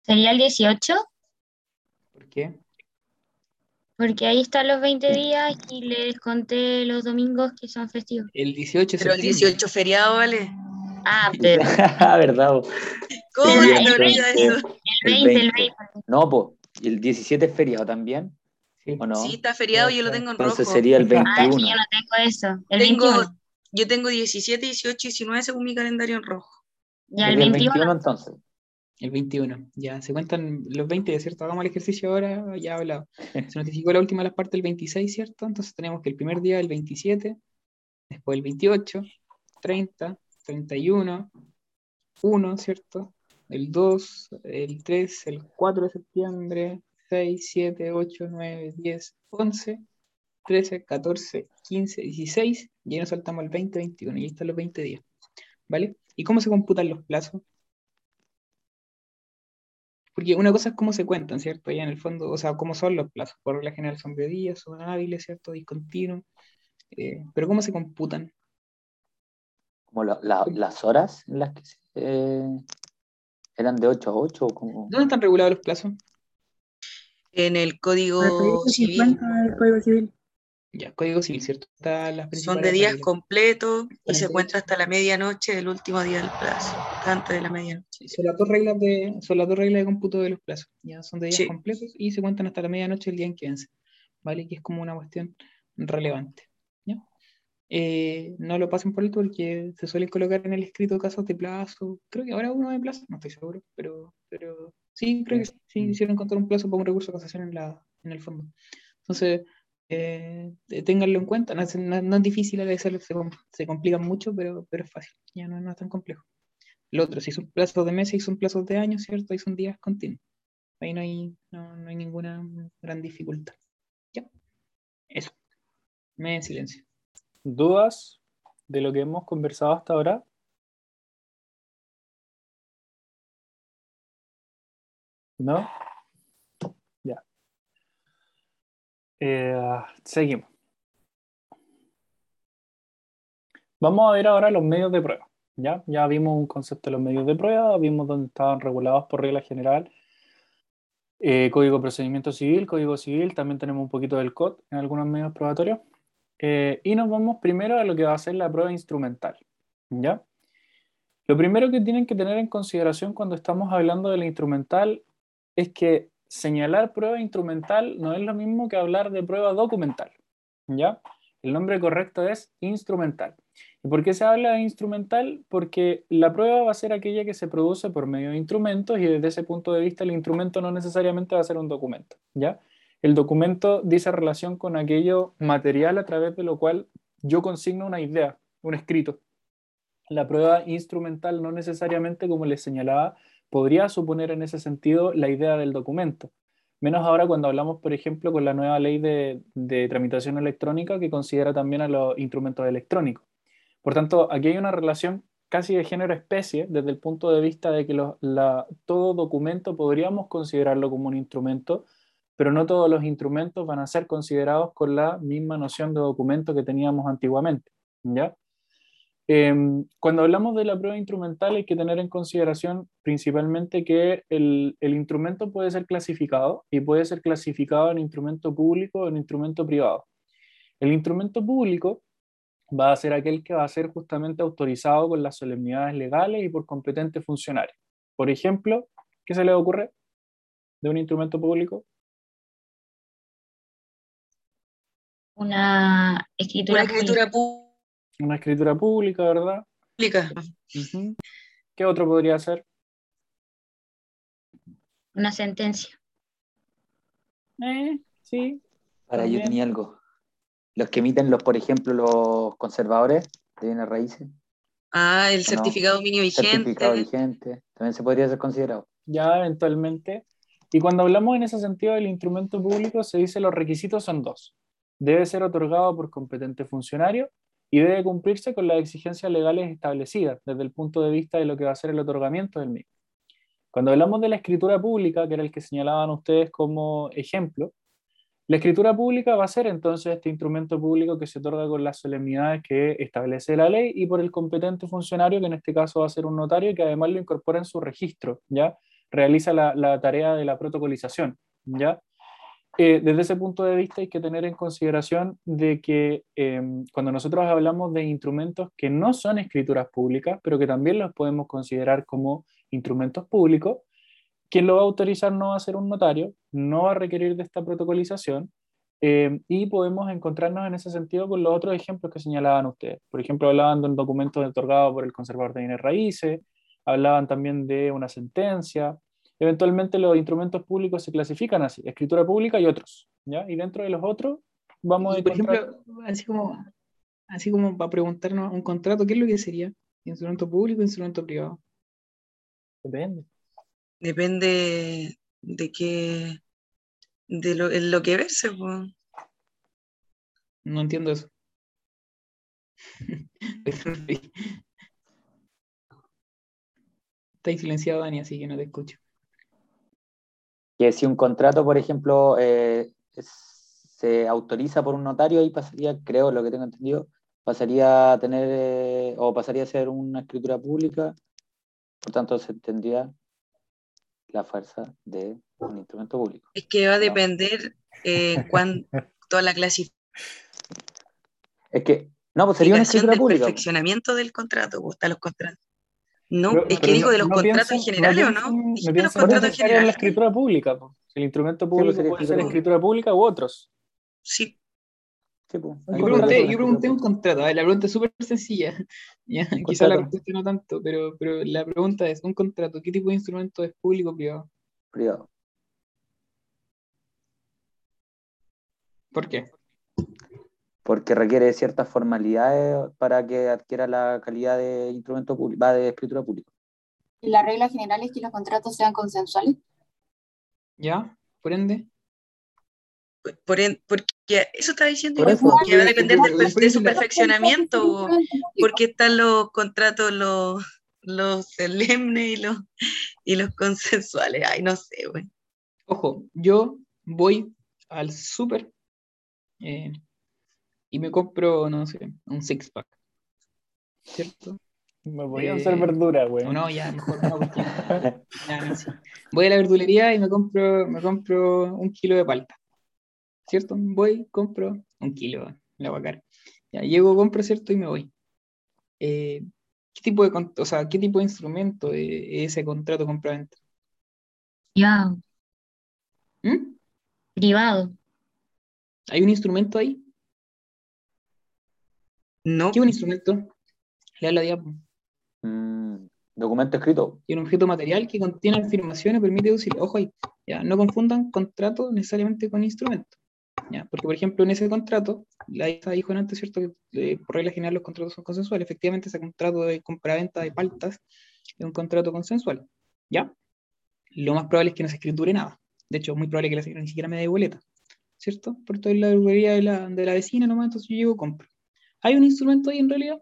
¿Sería el 18? ¿Por qué? Porque ahí están los 20 días y les conté los domingos que son festivos. El 18 Pero el 18 feriado, ¿vale? Ah, pero. Ah, verdad. ¿Cómo te olvida eso? El 20, el 20. No, pues, el 17 es feriado también. Sí. ¿O no? Sí, está feriado, yo lo tengo en rojo. Entonces sería el 21. Ah, sí, yo no tengo eso. El Tengo, 21. yo tengo 17, 18, 19 según mi calendario en rojo. Ya el Sería 21. entonces. El 21, ya, se cuentan los 20, ¿cierto? Hagamos el ejercicio ahora, ya he hablado. Se notificó la última de las partes el 26, ¿cierto? Entonces tenemos que el primer día el 27, después el 28, 30, 31, 1, ¿cierto? El 2, el 3, el 4 de septiembre, 6, 7, 8, 9, 10, 11, 13, 14, 15, 16, y ahí nos saltamos al 20, 21, y ahí están los 20 días, ¿vale? ¿Y cómo se computan los plazos? Porque una cosa es cómo se cuentan, ¿cierto? Ya en el fondo, o sea, cómo son los plazos. Por regla general son de días, son hábiles, ¿cierto? Discontinuos. Eh, pero ¿cómo se computan? Como la- la- las horas en las que se, eh, eran de 8 a 8. Como... ¿Dónde están regulados los plazos? En el código civil 50 del Código Civil. Ya, Código Civil, ¿cierto? Las son de días completos y se 48. cuenta hasta la medianoche del último día del plazo, antes de la medianoche. Sí, Son las dos reglas de, son las dos reglas de cómputo de los plazos. Ya son de días Sí. completos y se cuentan hasta la medianoche el día en que vence. ¿Vale? Que es como una cuestión relevante. ¿ya? Eh, no lo pasen por alto porque se suelen colocar en el escrito casos de plazo. Creo que ahora uno de plazo, no estoy seguro, pero, pero sí, creo que sí, sí hicieron encontrar un plazo para un recurso de casación en, la, en el fondo. Entonces, eh, ténganlo en cuenta. No es, no- no es difícil a veces, se, se complican mucho, pero, pero es fácil. Ya no, no es tan complejo. Lo otro, si son plazos de meses y son plazos de años, ¿cierto? Ahí son días continuos. Ahí no hay, no, no hay ninguna gran dificultad. Ya. Eso. Me en silencio. ¿Dudas de lo que hemos conversado hasta ahora? ¿No? Ya. Eh, seguimos. Vamos a ver ahora los medios de prueba. ¿ya? ya vimos un concepto de los medios de prueba, vimos dónde estaban regulados por regla general. eh, código de procedimiento civil, código civil, también tenemos un poquito del COD en algunos medios probatorios. Eh, y nos vamos primero a lo que va a ser la prueba instrumental. ¿ya? Lo primero que tienen que tener en consideración cuando estamos hablando de la instrumental es que señalar prueba instrumental no es lo mismo que hablar de prueba documental. ¿ya? El nombre correcto es instrumental. ¿Y por qué se habla de instrumental? Porque la prueba va a ser aquella que se produce por medio de instrumentos y desde ese punto de vista el instrumento no necesariamente va a ser un documento. ¿ya? El documento dice relación con aquello material a través de lo cual yo consigno una idea, un escrito. La prueba instrumental no necesariamente, como les señalaba, podría suponer en ese sentido la idea del documento. Menos ahora cuando hablamos, por ejemplo, con la nueva ley de, tramitación electrónica que considera también a los instrumentos electrónicos. Por tanto, aquí hay una relación casi de género-especie desde el punto de vista de que todo documento podríamos considerarlo como un instrumento, pero no todos los instrumentos van a ser considerados con la misma noción de documento que teníamos antiguamente. ¿ya? Em, cuando hablamos de la prueba instrumental hay que tener en consideración principalmente que el, el instrumento puede ser clasificado y puede ser clasificado en instrumento público o en instrumento privado. El instrumento público va a ser aquel que va a ser justamente autorizado con las solemnidades legales y por competente funcionario. Por ejemplo, ¿qué se le ocurre de un instrumento público? Una escritura, Una escritura pública. Una escritura pública, ¿verdad? Ujú. ¿Qué otro podría ser? una sentencia. Eh, sí, Para yo tenía algo. Los que emiten los, por ejemplo, los conservadores de bienes raíces, Ah, el no? certificado dominio vigente. certificado vigente, también se podría ser considerado. ya eventualmente. Y cuando hablamos en ese sentido del instrumento público, se dice los requisitos son dos. Debe ser otorgado por competente funcionario y debe cumplirse con las exigencias legales establecidas desde el punto de vista de lo que va a ser el otorgamiento del mismo. Cuando hablamos de la escritura pública, que era el que señalaban ustedes como ejemplo, la escritura pública va a ser entonces este instrumento público que se otorga con las solemnidades que establece la ley y por el competente funcionario, que en este caso va a ser un notario que además lo incorpora en su registro, ¿ya? Realiza la, la tarea de la protocolización, ¿ya? Eh, desde ese punto de vista hay que tener en consideración de que eh, cuando nosotros hablamos de instrumentos que no son escrituras públicas, pero que también los podemos considerar como instrumentos públicos, quien lo va a autorizar no va a ser un notario, no va a requerir de esta protocolización eh, y podemos encontrarnos en ese sentido con los otros ejemplos que señalaban ustedes. Por ejemplo, hablaban de un documento otorgado por el conservador de bienes raíces, hablaban también de una sentencia. Eventualmente los instrumentos públicos se clasifican así, escritura pública y otros. ¿ya? Y dentro de los otros vamos a Y, por encontrar... ejemplo, así como, así como para preguntarnos un contrato, ¿qué es lo que sería? ¿Instrumento público o instrumento privado? Depende. Depende de qué, de lo, en lo que verse, pues. No entiendo eso. Estáis silenciado, Dani, así que no te escucho. Que si un contrato, por ejemplo, eh, se autoriza por un notario, ahí pasaría, creo, lo que tengo entendido, pasaría a tener, eh, o pasaría a ser una escritura pública, por tanto se tendría la fuerza de un instrumento público. Es que va a depender eh, cuán- toda la clasificación Es que, no, pues sería una escritura del pública. perfeccionamiento del contrato, pues, están los contratos. No, Pero- es que digo de los no contratos en general, ¿o no? No Dijiste los piensen contratos en en la general. escritura pública. po. El instrumento público sería puede ser escritura escritura pública u otros. Sí, Sí, Yo pregunté, yo pregunté un contrato, ver, la pregunta es súper sencilla. Ya, quizá la respuesta no tanto, pero, pero la pregunta es, ¿un contrato qué tipo de instrumento es público o privado? privada. ¿Por qué? Porque requiere ciertas formalidades para que adquiera la calidad de instrumento público, va de escritura pública. Y la regla general es que los contratos sean consensuales. ¿Ya? Por ende. Por en- porque eso está diciendo Por eso, que va a depender del de su perfeccionamiento, Porque porque están los contratos, los, los solemnes y los, y los consensuales. Ay, no sé, güey. Ojo, yo voy al súper eh, y me compro, no sé, un six pack. ¿Cierto? Me voy a Eh, hacer verdura, güey. No, ya, mejor no, porque ya, no sé. Voy a la verdulería y me compro, me compro un kilo de palta. ¿Cierto? Voy, compro un kilo, la vacar. Ya llego, compro, ¿cierto? Y me voy. Eh, ¿qué tipo de, o sea, qué tipo de instrumento es ese contrato compra-venta? Privado. ¿Mm? Privado. ¿Hay un instrumento ahí? No, ¿Qué es un instrumento? Lea la diapo. Mm, documento escrito. y un objeto material que contiene afirmaciones permite decir, ojo ahí, ya, no confundan contrato necesariamente con instrumento. Ya, porque, por ejemplo, en ese contrato, la Isa dijo antes, ¿cierto? Que eh, por regla general los contratos son consensuales. Efectivamente, ese contrato de compraventa de paltas es un contrato consensual. ¿Ya? Lo más probable es que no se escriture nada. De hecho, es muy probable que la señora ni siquiera me dé boleta. ¿Cierto? Por toda la verdulería de la, de la vecina nomás, entonces yo llego compro. ¿Hay un instrumento ahí en realidad?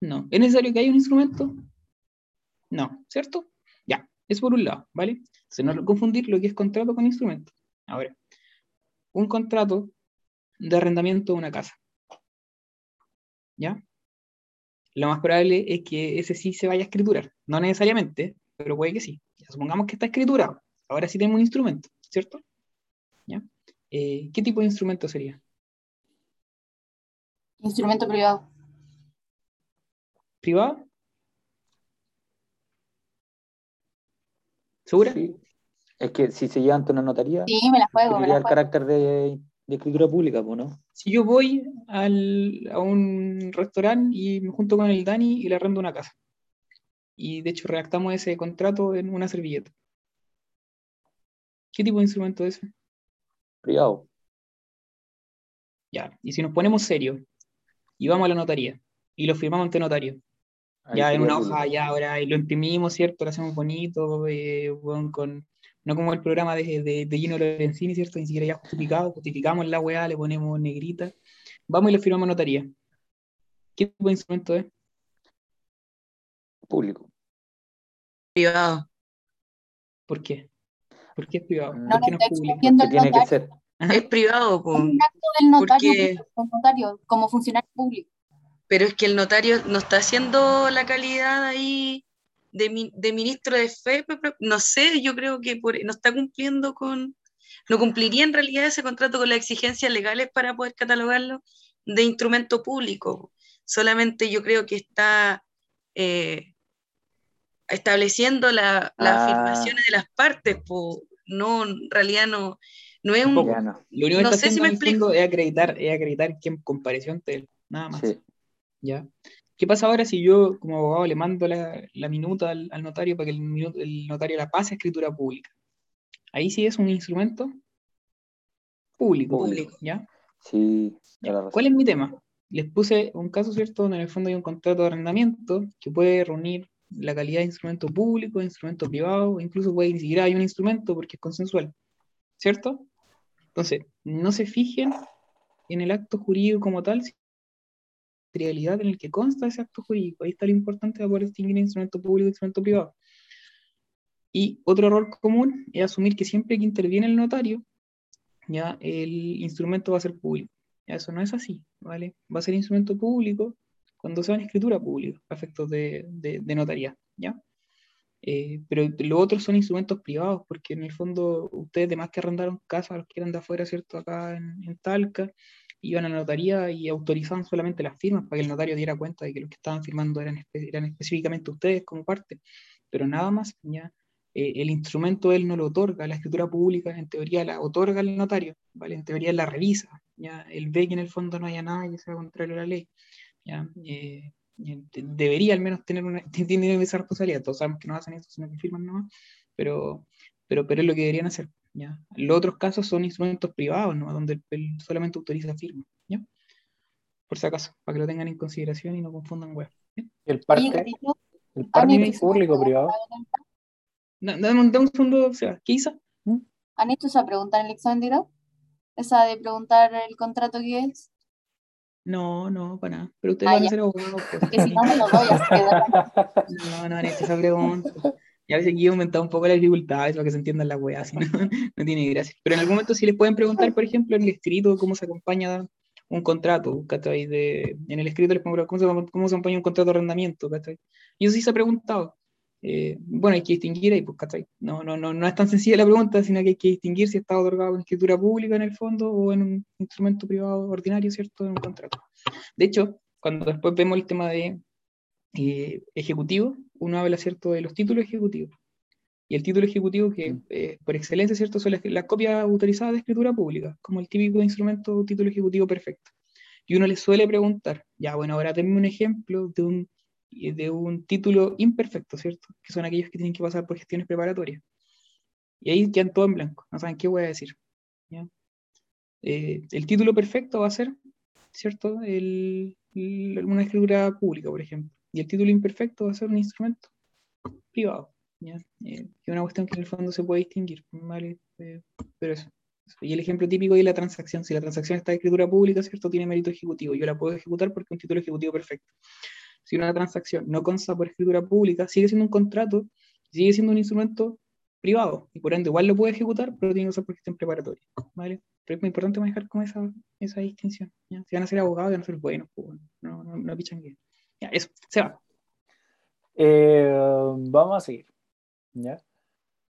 No. ¿Es necesario que haya un instrumento? No, ¿cierto? Ya, es por un lado, ¿vale? Se no confundir lo que es contrato con instrumento. Ahora, un contrato de arrendamiento de una casa. ¿Ya? Lo más probable es que ese sí se vaya a escriturar. No necesariamente, pero puede que sí. Ya, supongamos que está escriturado. Ahora sí tenemos un instrumento, ¿cierto? ¿Ya? Eh, ¿Qué tipo de instrumento sería? Instrumento privado. ¿Privado? ¿Segura? Sí. Es que si se lleva ante una notaría, Sí, me la juego, me la el juego. carácter de, de escritura pública, pues, ¿no? Si yo voy al- a un restaurante y me junto con el Dani y le arrendo una casa. Y de hecho redactamos ese contrato en una servilleta. ¿Qué tipo de instrumento es ese? Privado. Ya. Y si nos ponemos serios y vamos a la notaría y lo firmamos ante notario, Ahí ya en una hoja, ya ahora, y lo imprimimos, ¿cierto? Lo hacemos bonito, eh, con, no como el programa de, de, de Gino Lorenzini, ¿cierto? Ni siquiera ya justificado, justificamos la weá, le ponemos negrita. Vamos y lo firmamos a notaría. ¿Qué tipo de instrumento es? Público. privado. ¿Por qué? ¿Por qué es privado? No ¿Por qué no es público? tiene que notario. Es privado, po. Es un acto del notario, Porque- del notario, como funcionario público. pero es que el notario no está haciendo la calidad ahí de, mi- de ministro de fe, no sé, yo creo que por- no está cumpliendo con, no cumpliría en realidad ese contrato con las exigencias legales para poder catalogarlo de instrumento público. Solamente yo creo que está eh, estableciendo la- las Ah. afirmaciones de las partes, po. no, en realidad no, no es un... Ya no. Lo único que No está sé si haciendo me fondo es acreditar, es acreditar quién compareció ante él, nada más. Sí. ¿ya? ¿Qué pasa ahora si yo, como abogado, le mando la, la minuta al, al notario para que el, el notario la pase a escritura pública? Ahí sí es un instrumento público, Público. ¿ya? Sí, razón. ¿Cuál es mi tema? Les puse un caso, ¿cierto?, donde en el fondo hay un contrato de arrendamiento que puede reunir la calidad de instrumento público, de instrumento privado, incluso puede ni siquiera hay un instrumento porque es consensual, ¿cierto? Entonces, no se fijen en el acto jurídico como tal, sino en la materialidad en el que consta ese acto jurídico. Ahí está lo importante de poder distinguir instrumento público e instrumento privado. Y otro error común es asumir que siempre que interviene el notario, ya el instrumento va a ser público. Ya eso no es así, ¿vale? Va a ser instrumento público cuando sea en escritura pública, a efectos de, de, de notaría, ¿ya? Eh, pero los otros son instrumentos privados, porque en el fondo ustedes, además que arrendaron casa, los que eran de afuera, ¿cierto? Acá en, en Talca, iban a la notaría y autorizaban solamente las firmas para que el notario diera cuenta de que los que estaban firmando eran, espe- eran específicamente ustedes como parte, pero nada más, ¿ya? Eh, el instrumento él no lo otorga, la escritura pública en teoría la otorga el notario, ¿vale? En teoría la revisa, ¿ya? Él ve que en el fondo no haya nada que sea contrario a la ley, ¿ya? Eh, debería al menos tener una, tiene esa responsabilidad, todos sabemos que no hacen eso, sino que firman nomás, pero, pero, pero es lo que deberían hacer, ¿ya? Los otros casos son instrumentos privados, ¿no? Donde el, el solamente autoriza firma, ¿ya? Por si acaso, para que lo tengan en consideración y no confundan web. Y el Carito, el ¿han parte hecho es esa público privado. pregunta en el- Dame un, un segundo, o sea, ¿qué hizo? ¿Han hecho esa pregunta en el examen de grado? Esa de preguntar el contrato que es. No, no, para nada. Pero ustedes Ah, van a ser abogados, pues. Que si no me lo doy, No, no hecho esa pregunta. Y a veces aquí he aumentado un poco las dificultades para que se entiendan las weas, si no, no tiene gracia. Pero en algún momento sí les pueden preguntar, por ejemplo, en el escrito, cómo se acompaña un contrato, ¿cachai? De, en el escrito les preguntar cómo se, cómo se acompaña un contrato de arrendamiento, ¿cachai? Y eso sí se ha preguntado. Eh, bueno, hay que distinguir ahí, pues, ¿cachai? No, no, no, no es tan sencilla la pregunta, sino que hay que distinguir si está otorgado en escritura pública en el fondo o en un instrumento privado ordinario, ¿cierto? En un contrato. De hecho, cuando después vemos el tema de eh, ejecutivo, uno habla, ¿cierto?, de los títulos ejecutivos. Y el título ejecutivo, que eh, por excelencia, ¿cierto?, son las, las copias autorizadas de escritura pública, como el típico instrumento título ejecutivo perfecto. Y uno le suele preguntar, ya, bueno, ahora tenme un ejemplo de un, de un título imperfecto, ¿cierto? Que son aquellos que tienen que pasar por gestiones preparatorias. Y ahí quedan todo en blanco, no saben qué voy a decir. ¿ya? Eh, el título perfecto va a ser, ¿cierto? El, el- una escritura pública, por ejemplo. Y el título imperfecto va a ser un instrumento privado. ¿ya? Eh, es una cuestión que en el fondo se puede distinguir, ¿vale? Eh, pero eso. Y el ejemplo típico es la transacción. Si la transacción está de escritura pública, ¿cierto? Tiene mérito ejecutivo. Yo la puedo ejecutar porque es un título ejecutivo perfecto. Si una transacción no consta por escritura pública, sigue siendo un contrato, sigue siendo un instrumento privado. Y por ende, igual lo puede ejecutar, pero tiene que ser por gestión preparatoria. ¿Vale? Pero es muy importante manejar como esa, esa distinción. ¿ya? Si van a ser abogados, van a ser buenos, pues, no, no, no pichan bien. Ya, eso, se va. Eh, vamos a seguir. ¿ya?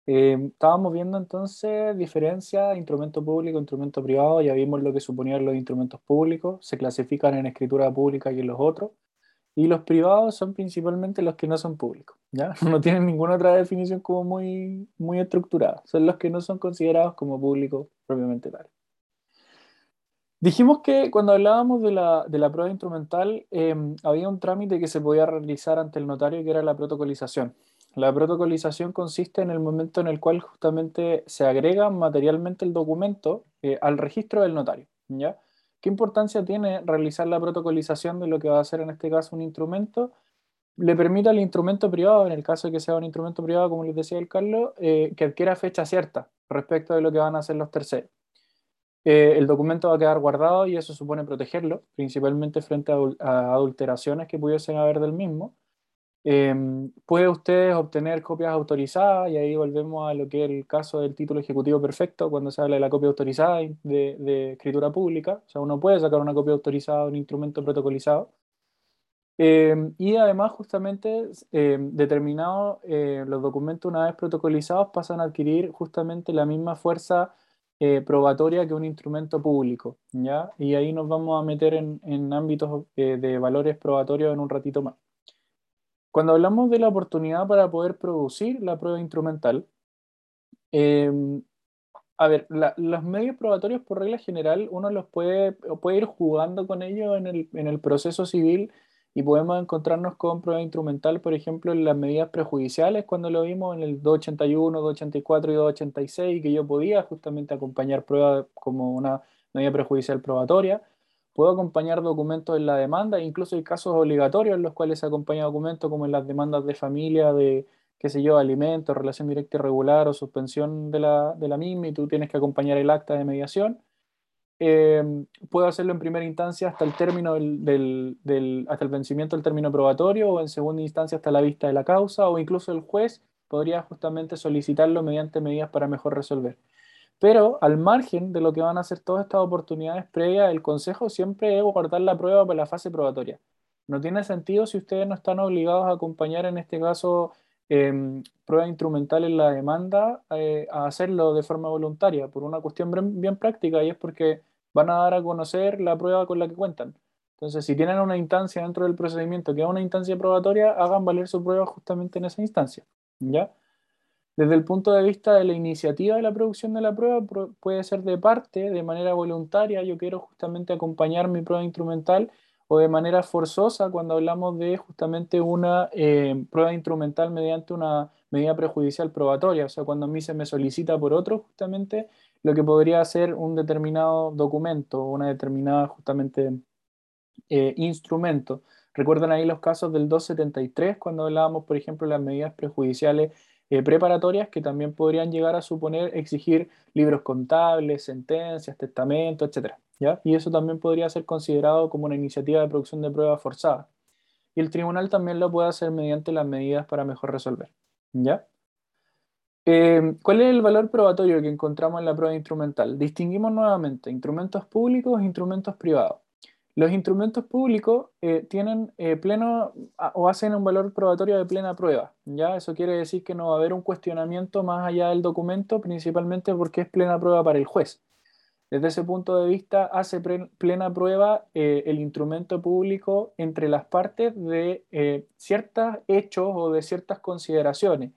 Eh, estábamos viendo entonces diferencia instrumento público, instrumento privado. Ya vimos lo que suponían los instrumentos públicos. Se clasifican en escritura pública y en los otros. Y los privados son principalmente los que no son públicos. ¿ya? No tienen ninguna otra definición como muy, muy estructurada. Son los que no son considerados como públicos propiamente tal. Dijimos que cuando hablábamos de la, de la prueba instrumental, eh, había un trámite que se podía realizar ante el notario que era la protocolización. La protocolización consiste en el momento en el cual justamente se agrega materialmente el documento eh, al registro del notario. ¿ya? ¿Qué importancia tiene realizar la protocolización de lo que va a ser en este caso un instrumento? Le permite al instrumento privado, en el caso de que sea un instrumento privado, como les decía el Carlos, eh, que adquiera fecha cierta respecto de lo que van a hacer los terceros. Eh, el documento va a quedar guardado y eso supone protegerlo, principalmente frente a, a adulteraciones que pudiesen haber del mismo. Eh, puede ustedes obtener copias autorizadas y ahí volvemos a lo que es el caso del título ejecutivo perfecto cuando se habla de la copia autorizada de, escritura pública. O sea, uno puede sacar una copia autorizada de un instrumento protocolizado. Eh, y además, justamente, eh, determinados eh, los documentos una vez protocolizados pasan a adquirir justamente la misma fuerza eh, probatoria que un instrumento público, ¿ya? Y ahí nos vamos a meter en, en ámbitos eh, de valores probatorios en un ratito más. Cuando hablamos de la oportunidad para poder producir la prueba instrumental, eh, a ver, la- los medios probatorios por regla general uno los puede, puede ir jugando con ellos en el, en proceso civil y podemos encontrarnos con prueba instrumental, por ejemplo, en las medidas prejudiciales, cuando lo vimos en el 281, 284 y 286, que yo podía justamente acompañar prueba como una medida prejudicial probatoria. Puedo acompañar documentos en la demanda, incluso hay casos obligatorios en los cuales se acompaña documentos como en las demandas de familia, de, qué sé yo, alimentos, relación directa irregular o suspensión de la, de la misma y tú tienes que acompañar el acta de mediación. Eh, puedo hacerlo en primera instancia hasta el término del- del- hasta el vencimiento del término probatorio o en segunda instancia hasta la vista de la causa o incluso el juez podría justamente solicitarlo mediante medidas para mejor resolver. Pero al margen de lo que van a hacer todas estas oportunidades previas, el consejo siempre es guardar la prueba para la fase probatoria. No tiene sentido si ustedes no están obligados a acompañar en este caso eh, prueba instrumental en la demanda eh, a hacerlo de forma voluntaria por una cuestión bien, bien práctica y es porque van a dar a conocer la prueba con la que cuentan. Entonces, si tienen una instancia dentro del procedimiento que es una instancia probatoria, hagan valer su prueba justamente en esa instancia. ¿Ya? Desde el punto de vista de la iniciativa de la producción de la prueba, puede ser de parte, de manera voluntaria, yo quiero justamente acompañar mi prueba instrumental o de manera forzosa cuando hablamos de justamente una eh, prueba instrumental mediante una medida prejudicial probatoria, o sea, cuando a mí se me solicita por otro justamente lo que podría ser un determinado documento, una determinada justamente eh, instrumento. Recuerdan ahí los casos del 273 cuando hablábamos, por ejemplo, de las medidas prejudiciales eh, preparatorias que también podrían llegar a suponer exigir libros contables, sentencias, testamentos, etc. ¿ya? Y eso también podría ser considerado como una iniciativa de producción de pruebas forzada. Y el tribunal también lo puede hacer mediante las medidas para mejor resolver. ¿ya? Eh, ¿Cuál es el valor probatorio que encontramos en la prueba instrumental? Distinguimos nuevamente instrumentos públicos e instrumentos privados. Los instrumentos públicos eh, tienen eh, pleno o hacen un valor probatorio de plena prueba. ¿ya? Eso quiere decir que no va a haber un cuestionamiento más allá del documento, principalmente porque es plena prueba para el juez. Desde ese punto de vista, hace plena prueba eh, el instrumento público entre las partes de ciertos hechos o de ciertas consideraciones.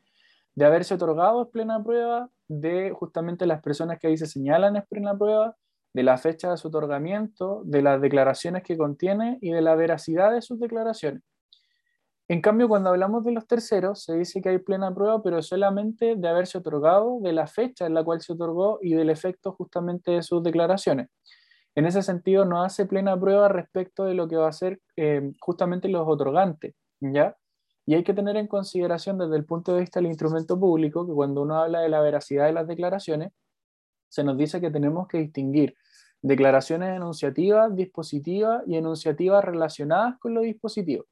De haberse otorgado plena prueba, de justamente las personas que ahí se señalan es plena prueba, de la fecha de su otorgamiento, de las declaraciones que contiene y de la veracidad de sus declaraciones. En cambio, cuando hablamos de los terceros, se dice que hay plena prueba, pero solamente de haberse otorgado, de la fecha en la cual se otorgó y del efecto justamente de sus declaraciones. En ese sentido, no hace plena prueba respecto de lo que va a ser eh, justamente los otorgantes, ¿ya? Y hay que tener en consideración desde el punto de vista del instrumento público que cuando uno habla de la veracidad de las declaraciones, se nos dice que tenemos que distinguir declaraciones enunciativas, dispositivas y enunciativas relacionadas con los dispositivos.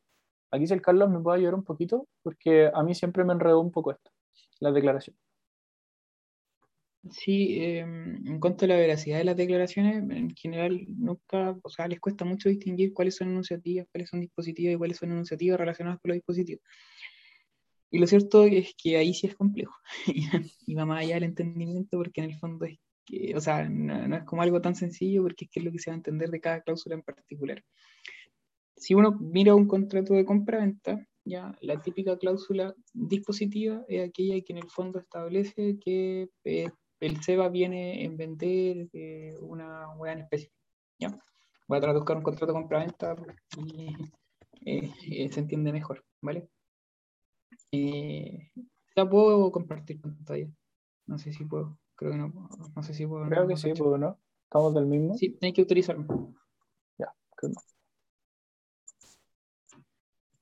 Aquí si el Carlos me puede ayudar un poquito, porque a mí siempre me enredó un poco esto, las declaraciones. Sí, em, en cuanto a la veracidad de las declaraciones, en general nunca, o sea, les cuesta mucho distinguir cuáles son enunciativas, cuáles son dispositivos y cuáles son enunciativas relacionadas con los dispositivos. Y lo cierto es que ahí sí es complejo y va más allá del entendimiento porque en el fondo es o sea, no, es como algo tan sencillo porque es que es lo que se va a entender de cada cláusula en particular. Si uno mira un contrato de compra-venta, ya la típica cláusula dispositiva es aquella que en el fondo establece que eh, el SEBA viene en vender eh, una hueá en especie. ¿ya? Voy a traducir un contrato de compra-venta y eh, se entiende mejor, ¿vale? Ya puedo compartir pantalla. No sé si puedo. Creo que no. No sé si puedo. Creo que sí, puedo, ¿no? ¿Estamos del mismo? Sí, hay que utilizarlo. Ya, creo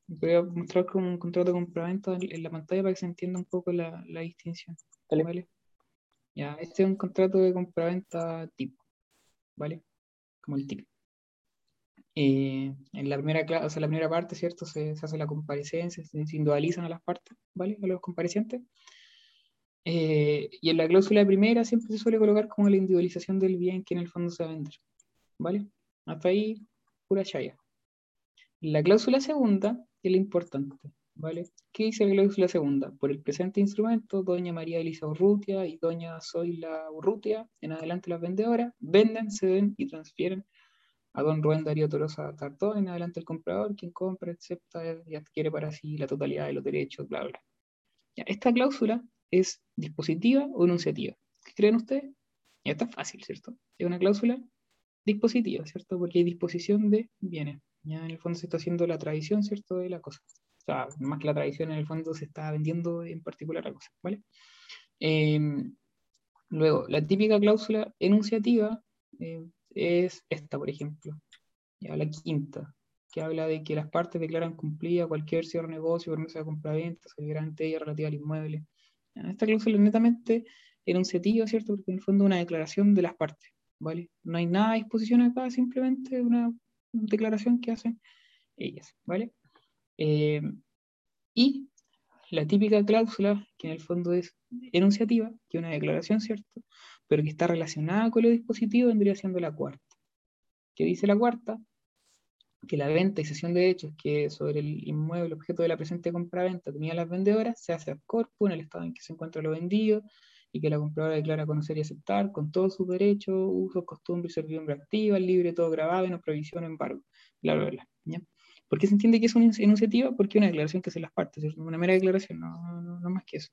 Voy a mostrar como un contrato de compraventa en la pantalla para que se entienda un poco la, la distinción. ¿Vale? Ya, este es un contrato de compraventa tipo. ¿Vale? Como el tipo. En la primera, o sea, la primera parte, ¿cierto? Se, se hace la comparecencia, se individualizan a las partes, ¿vale? A los comparecientes. Eh, y en la cláusula primera siempre se suele colocar como la individualización del bien que en el fondo se va a vender. ¿Vale? Hasta ahí, pura chaya. La cláusula segunda es la importante. ¿Vale? ¿Qué dice la cláusula segunda? Por el presente instrumento, doña María Elisa Urrutia y doña Zoila Urrutia, en adelante las vendedoras, venden, ceden y transfieren a don Rubén Darío Torosa Tartón, en adelante el comprador, quien compra, acepta y adquiere para sí la totalidad de los derechos, bla, bla. Ya, esta cláusula es dispositiva o enunciativa. ¿Qué creen ustedes? Ya está fácil, ¿cierto? Es una cláusula dispositiva, ¿cierto? Porque hay disposición de bienes. Ya en el fondo se está haciendo la tradición, ¿cierto? De la cosa. O sea, más que la tradición, en el fondo se está vendiendo en particular la cosa, ¿vale? Em, luego, la típica cláusula enunciativa eh, es esta, por ejemplo. Ya la quinta, que habla de que las partes declaran cumplida cualquier cierre de negocio, promesa de compra-venta, ante ella relativa al inmueble, esta cláusula es netamente enunciativa, ¿cierto? Porque en el fondo es una declaración de las partes, ¿vale? No hay nada a disposición acá, simplemente una declaración que hacen ellas, ¿vale? Eh, y la típica cláusula, que en el fondo es enunciativa, que es una declaración, ¿cierto? Pero que está relacionada con lo dispositivo, vendría siendo la cuarta. ¿Qué dice la cuarta? que la venta y cesión de derechos que sobre el inmueble objeto de la presente compra-venta tenía las vendedoras se hace a corpo en el estado en que se encuentra lo vendido y que la compradora declara conocer y aceptar con todos sus derechos, usos, costumbres servidumbre activa, libre todo grabado, no provisión, embargo, bla, bla, bla. ¿ya? ¿Por qué se entiende que es una enunciativa? Porque es una declaración que hace las partes, es una mera declaración, no más que eso.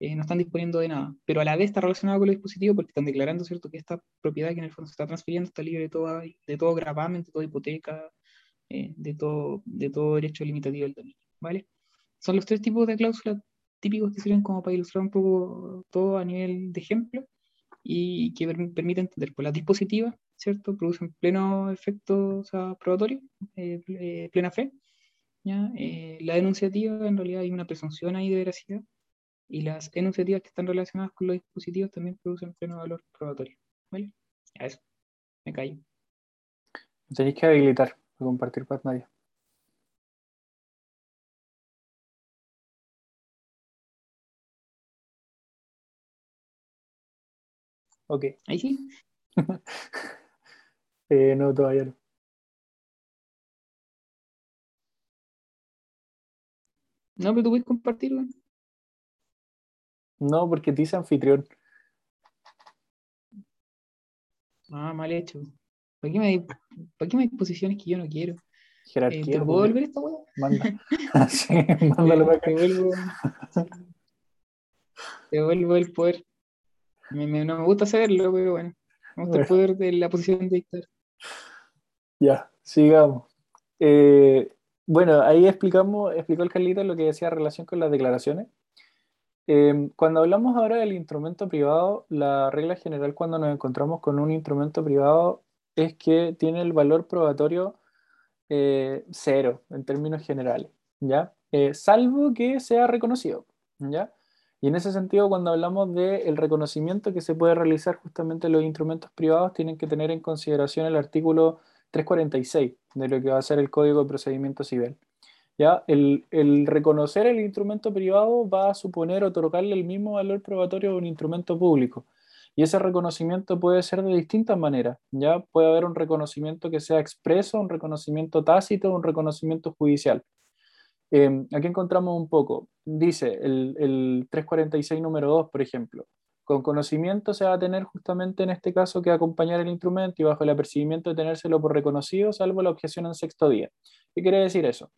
Eh, no están disponiendo de nada, pero a la vez está relacionado con el dispositivo porque están declarando, ¿cierto?, que esta propiedad que en el fondo se está transfiriendo está libre de todo, de todo gravamen, de toda hipoteca, eh, de, todo, de todo derecho limitativo del dominio, ¿vale? Son los tres tipos de cláusulas típicos que sirven como para ilustrar un poco todo a nivel de ejemplo y que perm- permite entender, pues las dispositivas, ¿cierto? Producen pleno efecto sea, probatorio, eh, pl- plena fe, la denunciativa, en realidad hay una presunción ahí de veracidad, y las enunciativas que están relacionadas con los dispositivos también producen pleno valor probatorio, ¿vale? A eso, me callo. Tenéis que habilitar para compartir pantalla. Ok. Ahí sí, Eh, no, todavía no. no, pero tú puedes compartir, weón. No, porque te hice anfitrión. Ah, mal hecho. ¿Para qué me hay, para qué me hay posiciones que yo no quiero? Eh, Jerarquía. ¿Te puedo porque- volver esta weá? Manda. sí, mándalo para acá. Te vuelvo, te vuelvo el poder. Me- me- no me gusta saberlo, pero bueno. Me gusta el poder de la posición de dictar. Ya, sigamos. Eh, bueno, ahí explicamos, explicó el Carlito lo que decía en relación con las declaraciones. Eh, cuando hablamos ahora del instrumento privado, la regla general cuando nos encontramos con un instrumento privado es que tiene el valor probatorio eh, cero en términos generales, ¿ya? Eh, salvo que sea reconocido, ¿ya? Y en ese sentido, cuando hablamos del reconocimiento que se puede realizar justamente en los instrumentos privados, tienen que tener en consideración el artículo 346 de lo que va a ser el Código de Procedimiento Civil. ¿Ya? El, reconocer el instrumento privado va a suponer otorgarle el mismo valor probatorio a un instrumento público. Y ese reconocimiento puede ser de distintas maneras. ¿ya? Puede haber un reconocimiento que sea expreso, un reconocimiento tácito, un reconocimiento judicial. Eh, aquí encontramos un poco. Dice el, el 346 número 2, por ejemplo. Con conocimiento se va a tener justamente en este caso que acompañar el instrumento y bajo el apercibimiento de tenérselo por reconocido, salvo la objeción en sexto día. ¿Qué quiere decir eso?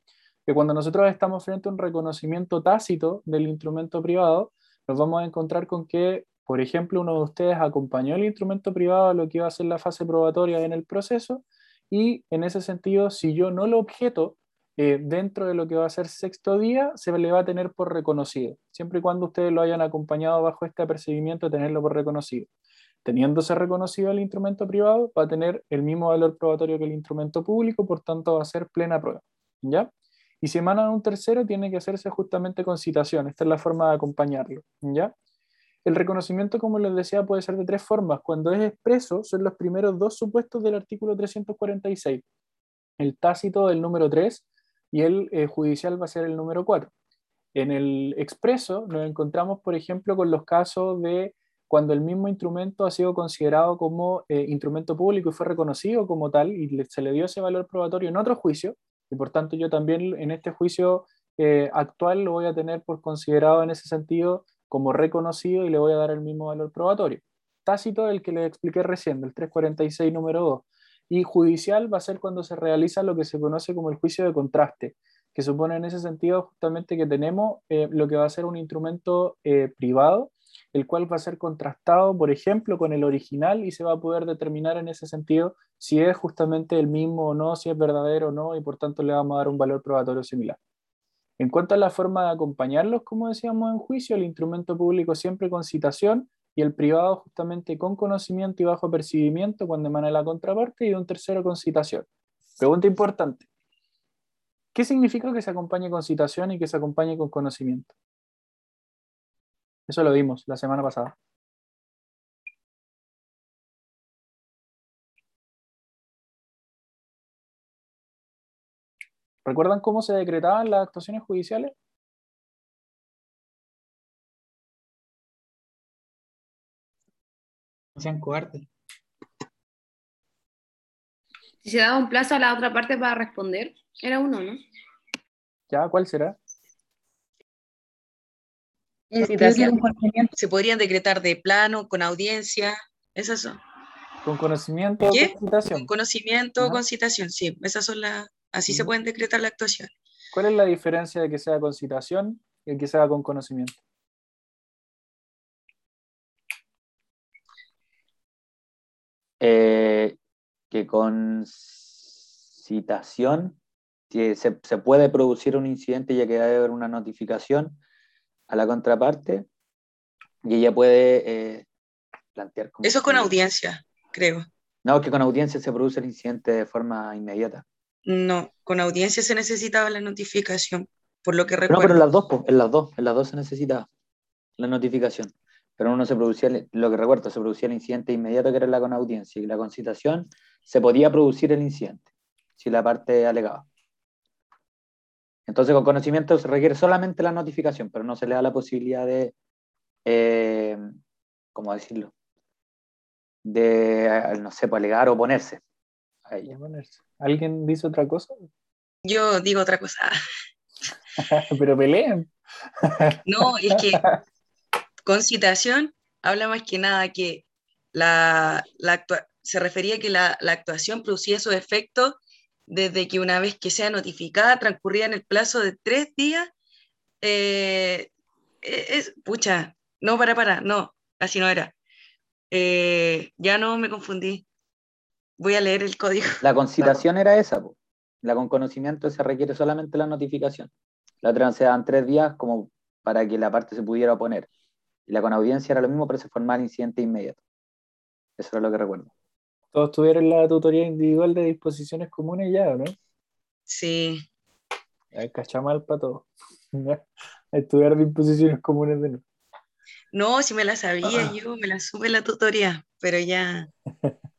Que cuando nosotros estamos frente a un reconocimiento tácito del instrumento privado, nos vamos a encontrar con que, por ejemplo, uno de ustedes acompañó el instrumento privado a lo que iba a ser la fase probatoria en el proceso y en ese sentido, si yo no lo objeto, eh, dentro de lo que va a ser sexto día, se le va a tener por reconocido, siempre y cuando ustedes lo hayan acompañado bajo este apercibimiento de tenerlo por reconocido. Teniéndose reconocido el instrumento privado, va a tener el mismo valor probatorio que el instrumento público, por tanto va a ser plena prueba. ¿Ya? Y si emana un tercero, tiene que hacerse justamente con citación. Esta es la forma de acompañarlo. ¿Ya? El reconocimiento, como les decía, puede ser de tres formas. Cuando es expreso, son los primeros dos supuestos del artículo 346. El tácito del número 3 y el eh, judicial va a ser el número 4. En el expreso nos encontramos, por ejemplo, con los casos de cuando el mismo instrumento ha sido considerado como eh, instrumento público y fue reconocido como tal y se le dio ese valor probatorio en otro juicio, y por tanto yo también en este juicio eh, actual lo voy a tener por considerado en ese sentido como reconocido y le voy a dar el mismo valor probatorio. Tácito, el que les expliqué recién, del 346 número 2. Y judicial va a ser cuando se realiza lo que se conoce como el juicio de contraste, que supone en ese sentido justamente que tenemos eh, lo que va a ser un instrumento eh, privado, el cual va a ser contrastado, por ejemplo, con el original y se va a poder determinar en ese sentido si es justamente el mismo o no, si es verdadero o no, y por tanto le vamos a dar un valor probatorio similar. En cuanto a la forma de acompañarlos, como decíamos en juicio, el instrumento público siempre con citación y el privado justamente con conocimiento y bajo percibimiento cuando emana la contraparte y un tercero con citación. Pregunta importante. ¿Qué significa que se acompañe con citación y que se acompañe con conocimiento? Eso lo vimos la semana pasada. ¿Recuerdan cómo se decretaban las actuaciones judiciales? No sean cobardes. Si se daba un plazo a la otra parte para responder, era uno, ¿no? ¿Ya? ¿Cuál será? Se podrían decretar de plano, con audiencia, esas son. Con conocimiento con citación. Con conocimiento o Ajá. con citación, sí, esas son las, así se pueden decretar la actuación. ¿Cuál es la diferencia de que sea con citación y que sea con conocimiento? Eh, que con citación que se, se puede producir un incidente ya que debe haber una notificación a la contraparte y ella puede eh, plantear... como Eso es con audiencia, creo. No, que con audiencia se produce el incidente de forma inmediata. No, con audiencia se necesitaba la notificación, por lo que No, recuerdo. pero en las dos, en las dos, en las dos se necesitaba la notificación. Pero uno se producía, lo que recuerdo, se producía el incidente inmediato que era la con audiencia y la concitación se podía producir el incidente si la parte alegaba. Entonces con conocimiento se requiere solamente la notificación, pero no se le da la posibilidad de, eh, ¿cómo decirlo? De, eh, no sé, pues, alegar o oponerse ella. ¿Alguien dice otra cosa? Yo digo otra cosa. Pero peleen. No, es que con citación habla más que nada que la, la actua- se refería que la, la actuación producía esos efectos desde que una vez que sea notificada transcurría en el plazo de tres días. eh, eh, es, pucha, no, para, para, no, así no era. Eh, ya no me confundí. Voy a leer el código. La concitación era esa, la con conocimiento se requiere solamente la notificación. La otra se tres días como para que la parte se pudiera oponer. Y la con audiencia era lo mismo, pero se formaba el incidente inmediato. Eso era lo que recuerdo. Todos tuvieron la tutoría individual de disposiciones comunes ya, ¿o ¿no? Sí, Cachamal para todos. Estudiar disposiciones comunes de nuevo. no, si me la sabía yo, me la supe la tutoría, pero ya.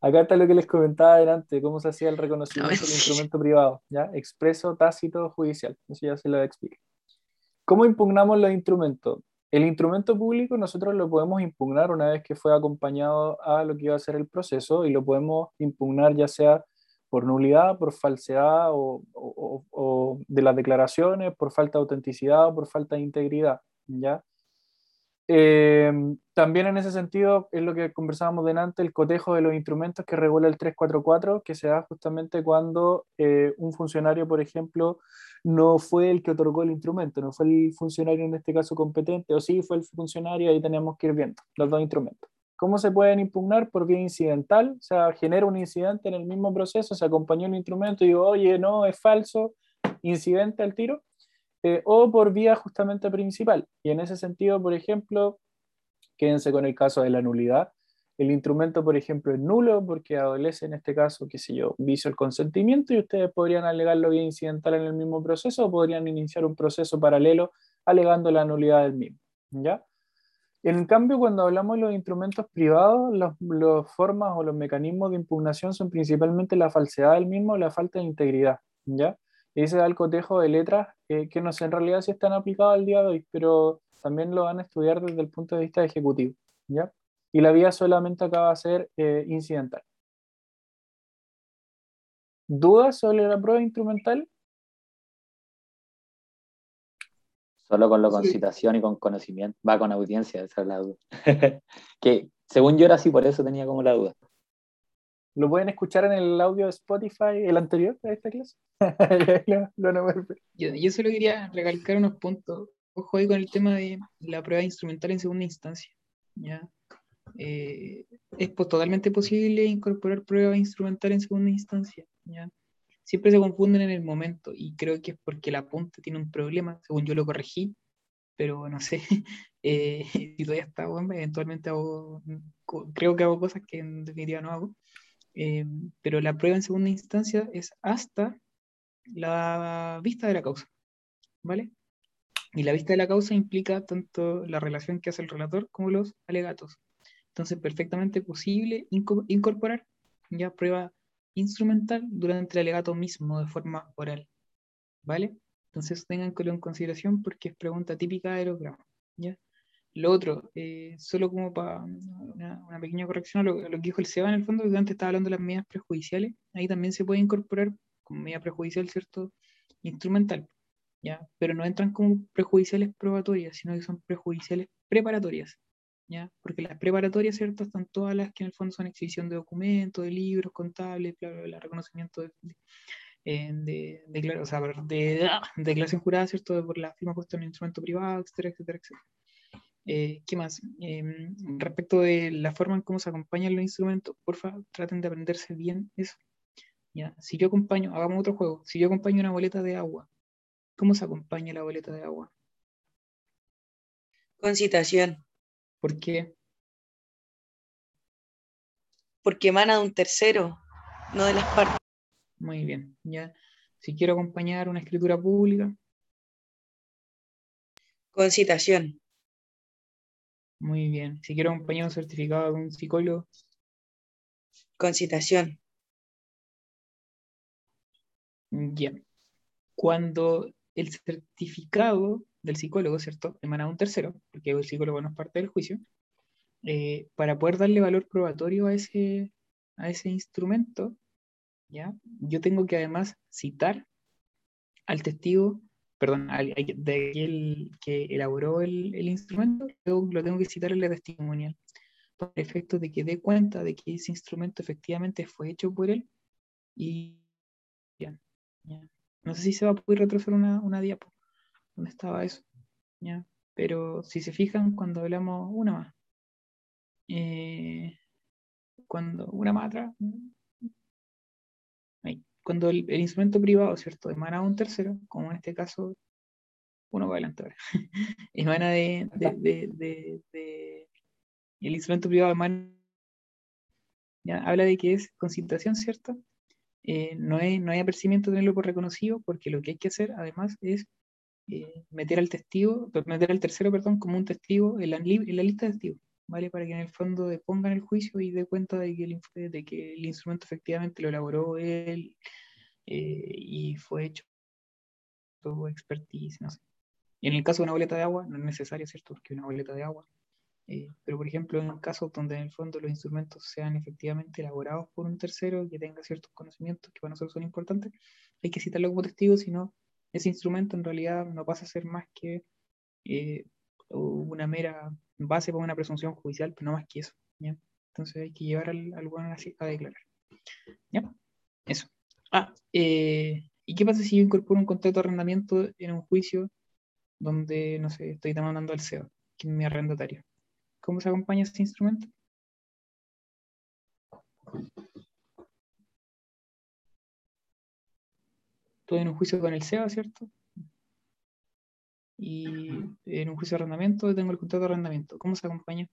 Acá está lo que les comentaba adelante, cómo se hacía el reconocimiento No, del sí. instrumento privado, ¿ya? Expreso, tácito, judicial. Eso ya se lo expliqué. ¿Cómo impugnamos los instrumentos? El instrumento público nosotros lo podemos impugnar una vez que fue acompañado a lo que iba a ser el proceso y lo podemos impugnar ya sea por nulidad, por falsedad o, o- o- de las declaraciones, por falta de autenticidad o por falta de integridad, ¿ya? Eh, también en ese sentido es lo que conversábamos delante, el cotejo de los instrumentos que regula el 344, que se da justamente cuando eh, un funcionario, por ejemplo, no fue el que otorgó el instrumento, no fue el funcionario en este caso competente, o sí fue el funcionario, ahí tenemos que ir viendo los dos instrumentos. ¿Cómo se pueden impugnar? Por vía incidental, o sea, genera un incidente en el mismo proceso, se acompañó el instrumento y oye, no, es falso, incidente al tiro, eh, o por vía justamente principal. Y en ese sentido, por ejemplo, quédense con el caso de la nulidad. El instrumento, por ejemplo, es nulo porque adolece en este caso, qué sé yo, vicio el consentimiento y ustedes podrían alegarlo vía incidental en el mismo proceso o podrían iniciar un proceso paralelo alegando la nulidad del mismo. ¿ya? En cambio, cuando hablamos de los instrumentos privados, las formas o los mecanismos de impugnación son principalmente la falsedad del mismo o la falta de integridad. ¿ya? Y ese da el cotejo de letras eh, que no sé en realidad si están aplicados al día de hoy, pero también lo van a estudiar desde el punto de vista ejecutivo. ¿ya? Y la vía solamente acaba de ser eh, incidental. ¿Dudas sobre la prueba instrumental? Solo con lo con Sí. y con conocimiento. Va con audiencia, esa es la duda. que según yo era así, por eso tenía como la duda. ¿Lo pueden escuchar en el audio de Spotify, el anterior a esta clase? Lo- lo. Yo, solo quería recalcar unos puntos. Ojo ahí con el tema de la prueba instrumental en segunda instancia. ¿ya? Eh, es pues, totalmente posible incorporar prueba instrumental en segunda instancia. ¿ya? Siempre se confunden en el momento y creo que es porque el apunte tiene un problema, según yo lo corregí, pero no sé eh, si todavía está, bueno, eventualmente hago, creo que hago cosas que en definitiva no hago. Eh, pero la prueba en segunda instancia es hasta la vista de la causa, ¿vale? Y la vista de la causa implica tanto la relación que hace el relator como los alegatos. Entonces, perfectamente posible inco- incorporar ya prueba instrumental durante el alegato mismo de forma oral, ¿vale? Entonces, tengan en consideración porque es pregunta típica de los gramos, ¿ya? Lo otro, eh, solo como para una, pequeña corrección a lo, que dijo el Seba en el fondo, que antes estaba hablando de las medidas prejudiciales, ahí también se puede incorporar como medida prejudicial, ¿cierto? Instrumental, ¿ya? Pero no entran como prejudiciales probatorias, sino que son prejudiciales preparatorias, ¿ya? Porque las preparatorias, ¿cierto? Están todas las que en el fondo son exhibición de documentos, de libros, contables, bla, bla, bla, reconocimiento de, de, eh, de, declara- o sea, de, ah, declaración jurada, ¿cierto? Por la firma puesta en un instrumento privado, etcétera, etcétera, etcétera. Eh, ¿qué más? Em, respecto de la forma en cómo se acompañan los instrumentos, porfa, traten de aprenderse bien eso, ¿ya? Si yo acompaño, hagamos otro juego, si yo acompaño una boleta de agua, ¿cómo se acompaña la boleta de agua? Con citación, ¿Por qué? porque emana de un tercero, no de las partes. Muy bien, ¿ya? Si quiero acompañar una escritura pública, Con citación, muy bien. Si quiero acompañar un certificado de un psicólogo, con citación, Ya. Cuando el certificado del psicólogo, ¿cierto? Emana de un tercero, porque el psicólogo no es parte del juicio, eh, para poder darle valor probatorio a ese, a ese instrumento, ¿ya? Yo tengo que además citar al testigo, perdón, de aquel que elaboró el, instrumento, lo tengo que citar en la testimonial, para efectos de que dé cuenta de que ese instrumento efectivamente fue hecho por él y ya. No sé si se va a poder retroceder una, una diapo. ¿Dónde estaba eso? Pero si se fijan, cuando hablamos una más. eh, cuando una más atrás. Cuando el, el instrumento privado, ¿cierto? Emana de un tercero, como en este caso, uno va adelante ahora. Emana de, de, de, el instrumento privado emana. Ya, habla de que es concentración, ¿cierto? eh, no, hay, no hay apercibimiento de tenerlo por reconocido, porque lo que hay que hacer además es eh, meter al testigo, meter al tercero, perdón, como un testigo en la, en la lista de testigos, ¿vale? Para que en el fondo depongan el juicio y dé cuenta de que el, de que el instrumento efectivamente lo elaboró él eh, y fue hecho su expertise, no sé. Y en el caso de una boleta de agua, no es necesario, ¿cierto? Porque una boleta de agua eh, pero, por ejemplo, en casos donde en el fondo los instrumentos sean efectivamente elaborados por un tercero que tenga ciertos conocimientos que para nosotros son importantes, hay que citarlo como testigo, si no, ese instrumento en realidad no pasa a ser más que eh, una mera base para una presunción judicial, pero no más que eso. Entonces hay que llevar al, bueno así a declarar. ¿Ya? Eso. Ah, eh, ¿y qué pasa si yo incorporo un contrato de arrendamiento en un juicio donde, no sé, estoy demandando al CEO, que es mi arrendatario? ¿Cómo se acompaña este instrumento? Estoy en un juicio con el SEBA, ¿cierto? Y en un juicio de arrendamiento tengo el contrato de arrendamiento. ¿Cómo se acompaña?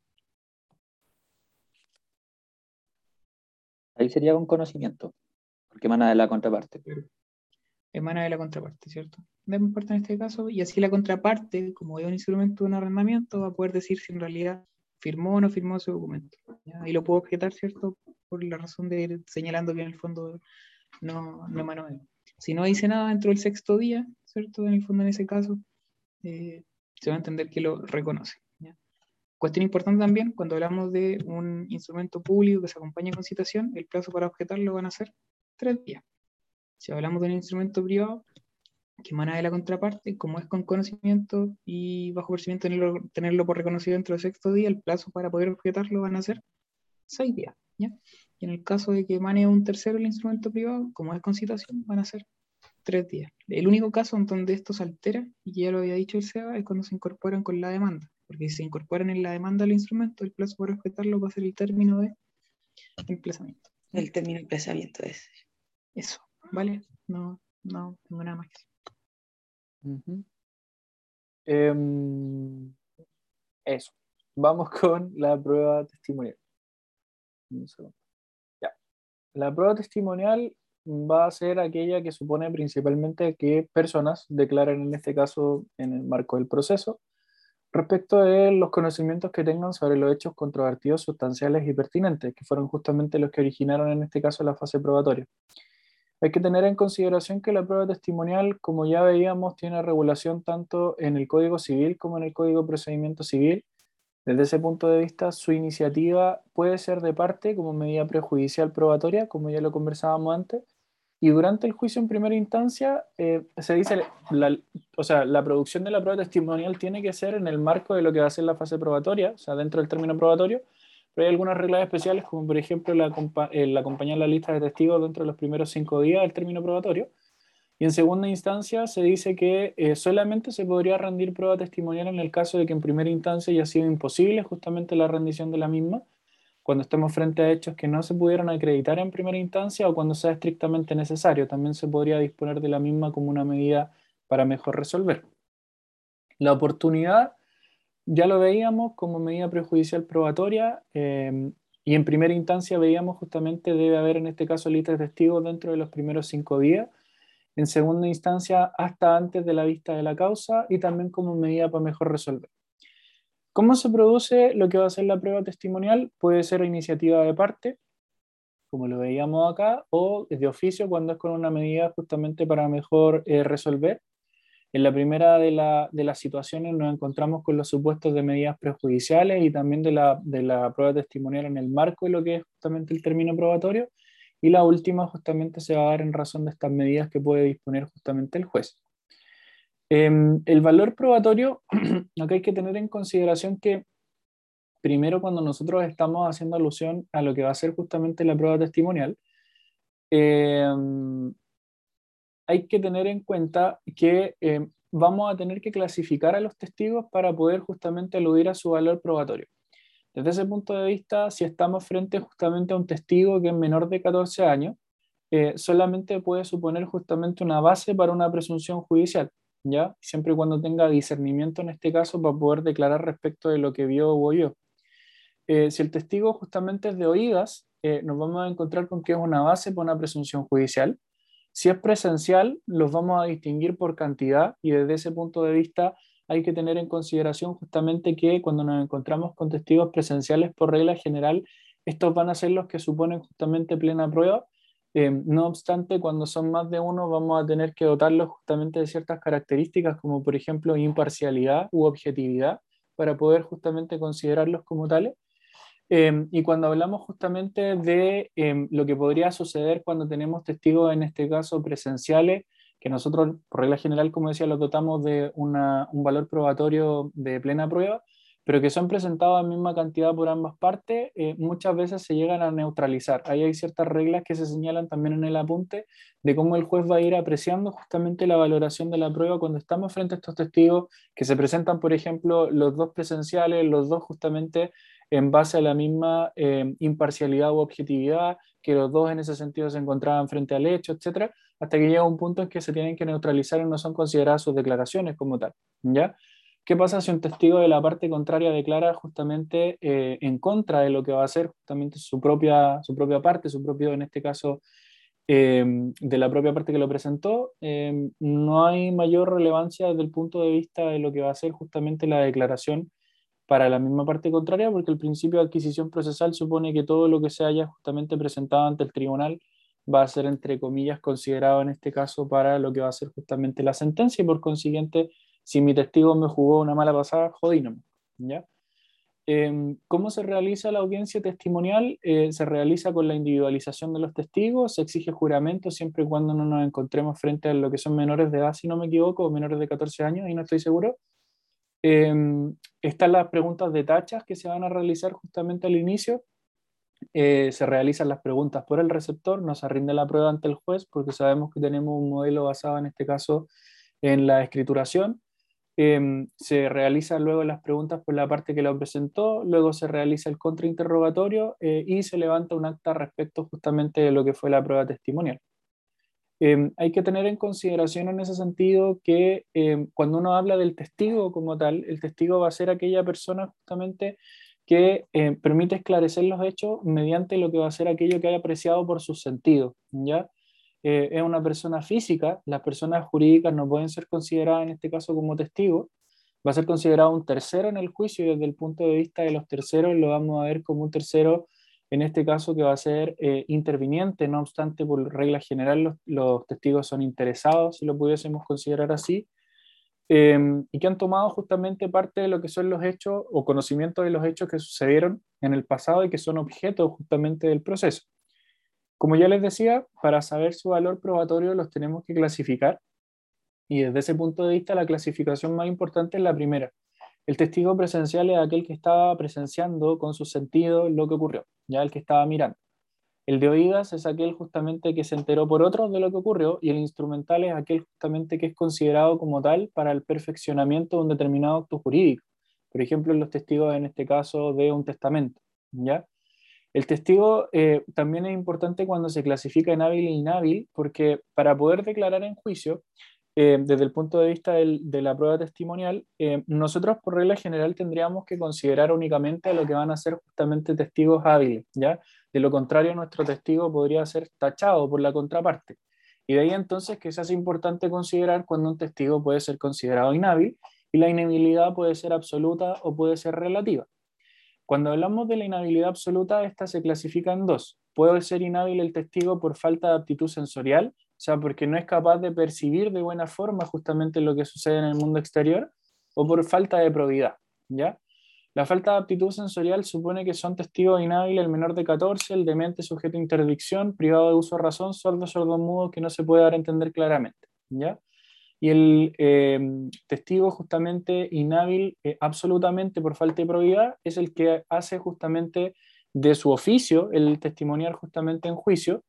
Ahí sería con conocimiento, porque emana de la contraparte. Emana de la contraparte, ¿cierto? De parte en este caso, y así la contraparte, como es un instrumento de un arrendamiento, va a poder decir si en realidad firmó o no firmó ese documento. ¿ya? Y lo puedo objetar, ¿cierto? Por la razón de ir señalando que en el fondo no, no emanó de él. Si no dice nada dentro del sexto día, ¿cierto? En el fondo, en ese caso, eh, se va a entender que lo reconoce. ¿ya? Cuestión importante también, cuando hablamos de un instrumento público que se acompaña con citación, el plazo para objetarlo van a ser tres días. Si hablamos de un instrumento privado que emana de la contraparte, como es con conocimiento y bajo percibimiento tenerlo, tenerlo por reconocido dentro del sexto día, el plazo para poder objetarlo van a ser seis días. ¿ya? Y en el caso de que emane un tercero el instrumento privado, como es con citación, van a ser tres días. El único caso en donde esto se altera, y ya lo había dicho el SEBA, es cuando se incorporan con la demanda. Porque si se incorporan en la demanda del instrumento, el plazo para objetarlo va a ser el término de emplazamiento. el término de emplazamiento es. Eso, ¿vale? No, no tengo nada más que decir. Ujú. Em, eso. Vamos con la prueba testimonial. Un segundo. Ya. La prueba testimonial va a ser aquella que supone principalmente que personas declaren en este caso en el marco del proceso respecto de los conocimientos que tengan sobre los hechos controvertidos, sustanciales y pertinentes, que fueron justamente los que originaron en este caso la fase probatoria. Hay que tener en consideración que la prueba testimonial, como ya veíamos, tiene regulación tanto en el Código Civil como en el Código de Procedimiento Civil. Desde ese punto de vista, su iniciativa puede ser de parte como medida prejudicial probatoria, como ya lo conversábamos antes, y durante el juicio en primera instancia eh, se dice, la, o sea, la producción de la prueba testimonial tiene que ser en el marco de lo que va a ser la fase probatoria, o sea, dentro del término probatorio, pero hay algunas reglas especiales, como por ejemplo la, el acompañar la lista de testigos dentro de los primeros cinco días del término probatorio. Y en segunda instancia se dice que eh, solamente se podría rendir prueba testimonial en el caso de que en primera instancia haya sido imposible justamente la rendición de la misma, cuando estemos frente a hechos que no se pudieran acreditar en primera instancia o cuando sea estrictamente necesario. También se podría disponer de la misma como una medida para mejor resolver. La oportunidad ya lo veíamos como medida prejudicial probatoria eh, y en primera instancia veíamos justamente debe haber en este caso listas de testigos dentro de los primeros cinco días. En segunda instancia, hasta antes de la vista de la causa y también como medida para mejor resolver. ¿Cómo se produce lo que va a ser la prueba testimonial? Puede ser iniciativa de parte, como lo veíamos acá, o de oficio cuando es con una medida justamente para mejor eh, resolver. En la primera de, las situaciones nos encontramos con los supuestos de medidas prejudiciales y también de la, de la prueba testimonial en el marco de lo que es justamente el término probatorio. Y la última justamente se va a dar en razón de estas medidas que puede disponer justamente el juez. Em, el valor probatorio, lo hay que tener en consideración que primero cuando nosotros estamos haciendo alusión a lo que va a ser justamente la prueba testimonial, em, hay que tener en cuenta que em, vamos a tener que clasificar a los testigos para poder justamente aludir a su valor probatorio. Desde ese punto de vista, si estamos frente justamente a un testigo que es menor de 14 años, eh, solamente puede suponer justamente una base para una presunción judicial. ¿Ya? Siempre y cuando tenga discernimiento en este caso para poder declarar respecto de lo que vio o oyó. Eh, si el testigo justamente es de oídas, eh, nos vamos a encontrar con que es una base para una presunción judicial. Si es presencial, los vamos a distinguir por cantidad y desde ese punto de vista hay que tener en consideración justamente que cuando nos encontramos con testigos presenciales por regla general, estos van a ser los que suponen justamente plena prueba eh, no obstante, cuando son más de uno, vamos a tener que dotarlos justamente de ciertas características, como por ejemplo imparcialidad u objetividad, para poder justamente considerarlos como tales. Eh, y cuando hablamos justamente de eh, lo que podría suceder cuando tenemos testigos, en este caso presenciales, que nosotros, por regla general, como decía, los dotamos de un valor probatorio de plena prueba, pero que son presentados en misma cantidad por ambas partes, eh, muchas veces se llegan a neutralizar. Ahí hay ciertas reglas que se señalan también en el apunte de cómo el juez va a ir apreciando justamente la valoración de la prueba cuando estamos frente a estos testigos que se presentan, por ejemplo, los dos presenciales, los dos justamente en base a la misma eh, imparcialidad u objetividad, que los dos en ese sentido se encontraban frente al hecho, etcétera, hasta que llega un punto en que se tienen que neutralizar y no son consideradas sus declaraciones como tal, ¿ya? ¿Qué pasa si un testigo de la parte contraria declara justamente eh, en contra de lo que va a hacer justamente su propia, su propia parte, su propio, en este caso, em, de la propia parte que lo presentó? Em, no hay mayor relevancia desde el punto de vista de lo que va a ser justamente la declaración para la misma parte contraria, porque el principio de adquisición procesal supone que todo lo que se haya justamente presentado ante el tribunal va a ser, entre comillas, considerado en este caso para lo que va a ser justamente la sentencia y por consiguiente si mi testigo me jugó una mala pasada, jodíno. ¿ya? Em, ¿Cómo se realiza la audiencia testimonial? Eh, se realiza con la individualización de los testigos, se exige juramento siempre y cuando no nos encontremos frente a lo que son menores de edad, si no me equivoco, o menores de 14 años, y no estoy seguro. Em, están las preguntas de tachas que se van a realizar justamente al inicio. Eh, se realizan las preguntas por el receptor, no se rinde la prueba ante el juez porque sabemos que tenemos un modelo basado en este caso en la escrituración. Em, se realizan luego las preguntas por la parte que lo presentó, luego se realiza el contrainterrogatorio eh, y se levanta un acta respecto justamente de lo que fue la prueba testimonial. Em, hay que tener en consideración en ese sentido que em, cuando uno habla del testigo como tal, el testigo va a ser aquella persona justamente que permite esclarecer los hechos mediante lo que va a ser aquello que haya apreciado por sus sentidos, ¿ya? Eh, es una persona física, las personas jurídicas no pueden ser consideradas en este caso como testigos, va a ser considerado un tercero en el juicio y desde el punto de vista de los terceros lo vamos a ver como un tercero, en este caso que va a ser eh, interviniente, no obstante por regla general los, testigos son interesados, si lo pudiésemos considerar así, em, y que han tomado justamente parte de lo que son los hechos o conocimiento de los hechos que sucedieron en el pasado y que son objeto justamente del proceso. Como ya les decía, para saber su valor probatorio los tenemos que clasificar y desde ese punto de vista la clasificación más importante es la primera. El testigo presencial es aquel que estaba presenciando con su sentido lo que ocurrió, ya el que estaba mirando. El de oídas es aquel justamente que se enteró por otros de lo que ocurrió y el instrumental es aquel justamente que es considerado como tal para el perfeccionamiento de un determinado acto jurídico. Por ejemplo, los testigos en este caso de un testamento, ¿ya? El testigo eh, también es importante cuando se clasifica en hábil e inhábil, porque para poder declarar en juicio, eh, desde el punto de vista de la prueba testimonial, eh, nosotros por regla general tendríamos que considerar únicamente a lo que van a ser justamente testigos hábiles, ¿ya? De lo contrario, nuestro testigo podría ser tachado por la contraparte. Y de ahí entonces que se hace importante considerar cuando un testigo puede ser considerado inhábil y la inhabilidad puede ser absoluta o puede ser relativa. Cuando hablamos de la inhabilidad absoluta, esta se clasifica en dos. Puede ser inhábil el testigo por falta de aptitud sensorial, o sea, porque no es capaz de percibir de buena forma justamente lo que sucede en el mundo exterior, o por falta de probidad, ¿ya? La falta de aptitud sensorial supone que son testigos inhábiles el menor de 14, el demente sujeto a interdicción, privado de uso de razón, sordo, sordo-mudo, que no se puede dar a entender claramente, ¿ya? Y el eh, testigo justamente inhábil eh, absolutamente por falta de probidad es el que hace justamente de su oficio el testimoniar justamente en juicio,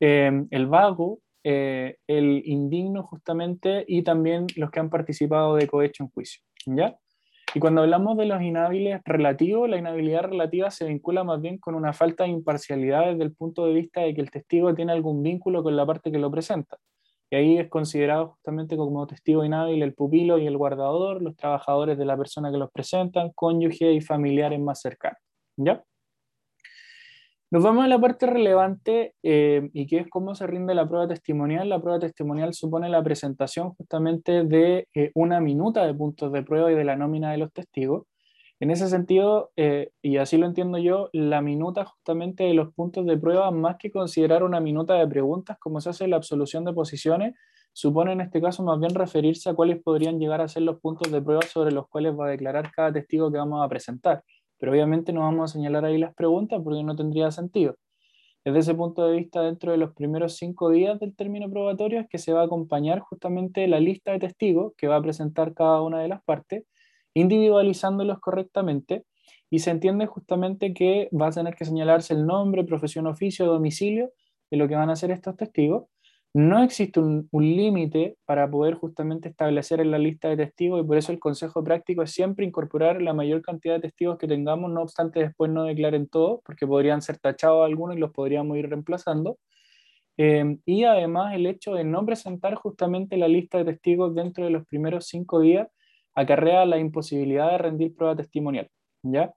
eh, el vago, el indigno justamente y también los que han participado de cohecho en juicio, ¿ya? Y cuando hablamos de los inhábiles relativos, la inhabilidad relativa se vincula más bien con una falta de imparcialidad desde el punto de vista de que el testigo tiene algún vínculo con la parte que lo presenta. Y ahí es considerado justamente como testigo inhábil el pupilo y el guardador, los trabajadores de la persona que los presentan, cónyuge y familiares más cercanos. ¿Ya? Nos vamos a la parte relevante eh, y que es cómo se rinde la prueba testimonial. La prueba testimonial supone la presentación justamente de eh, una minuta de puntos de prueba y de la nómina de los testigos. En ese sentido, eh, y así lo entiendo yo, la minuta justamente de los puntos de prueba, más que considerar una minuta de preguntas como se hace la absolución de posiciones, supone en este caso más bien referirse a cuáles podrían llegar a ser los puntos de prueba sobre los cuales va a declarar cada testigo que vamos a presentar. Pero obviamente no vamos a señalar ahí las preguntas porque no tendría sentido. Desde ese punto de vista, dentro de los primeros cinco días del término probatorio es que se va a acompañar justamente la lista de testigos que va a presentar cada una de las partes, individualizándolos correctamente, y se entiende justamente que va a tener que señalarse el nombre, profesión, oficio, domicilio de lo que van a hacer estos testigos. No existe un, límite para poder justamente establecer en la lista de testigos y por eso el consejo práctico es siempre incorporar la mayor cantidad de testigos que tengamos, no obstante después no declaren todos, porque podrían ser tachados algunos y los podríamos ir reemplazando. Eh, y además el hecho de no presentar justamente la lista de testigos dentro de los primeros cinco días acarrea la imposibilidad de rendir prueba testimonial. ¿ya?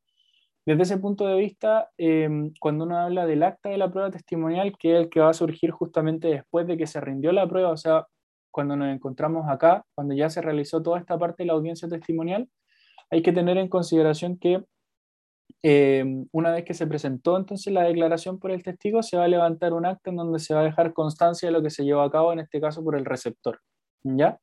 Desde ese punto de vista, eh, cuando uno habla del acta de la prueba testimonial, que es el que va a surgir justamente después de que se rindió la prueba, o sea, cuando nos encontramos acá, cuando ya se realizó toda esta parte de la audiencia testimonial, hay que tener en consideración que eh, una vez que se presentó entonces la declaración por el testigo, se va a levantar un acta en donde se va a dejar constancia de lo que se llevó a cabo, en este caso por el receptor. ¿Ya?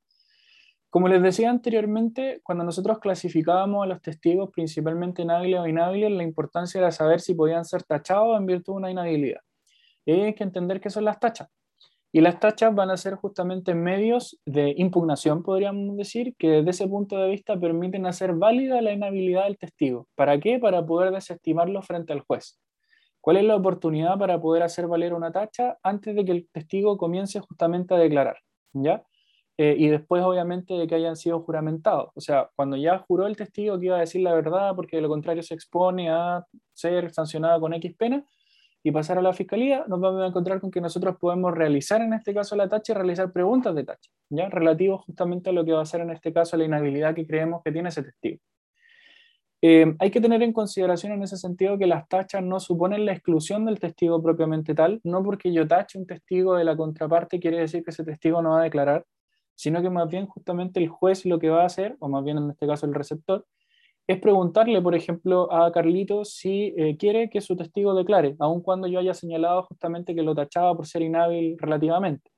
Como les decía anteriormente, cuando nosotros clasificábamos a los testigos principalmente en hábiles o inhábiles, la importancia era saber si podían ser tachados en virtud de una inhabilidad. Hay que entender qué son las tachas. Y las tachas van a ser justamente medios de impugnación, podríamos decir, que desde ese punto de vista permiten hacer válida la inhabilidad del testigo. ¿Para qué? Para poder desestimarlo frente al juez. ¿Cuál es la oportunidad para poder hacer valer una tacha antes de que el testigo comience justamente a declarar? ¿Ya? Eh, y después obviamente de que hayan sido juramentados. O sea, cuando ya juró el testigo que iba a decir la verdad porque de lo contrario se expone a ser sancionado con X pena y pasar a la fiscalía, nos vamos a encontrar con que nosotros podemos realizar en este caso la tacha y realizar preguntas de tacha, ¿ya? Relativo justamente a lo que va a ser en este caso la inhabilidad que creemos que tiene ese testigo. Eh, hay que tener en consideración en ese sentido que las tachas no suponen la exclusión del testigo propiamente tal, no porque yo tache un testigo de la contraparte quiere decir que ese testigo no va a declarar, sino que más bien justamente el juez lo que va a hacer, o más bien en este caso el receptor, es preguntarle, por ejemplo, a Carlito si eh, quiere que su testigo declare, aun cuando yo haya señalado justamente que lo tachaba por ser inhábil relativamente.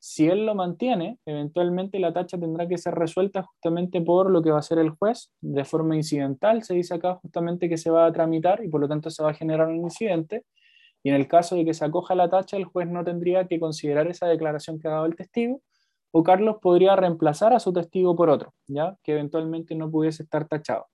Si él lo mantiene, eventualmente la tacha tendrá que ser resuelta justamente por lo que va a hacer el juez, de forma incidental, se dice acá justamente que se va a tramitar y por lo tanto se va a generar un incidente, y en el caso de que se acoja la tacha, el juez no tendría que considerar esa declaración que ha dado el testigo, o Carlos podría reemplazar a su testigo por otro, ¿ya? que eventualmente no pudiese estar tachado.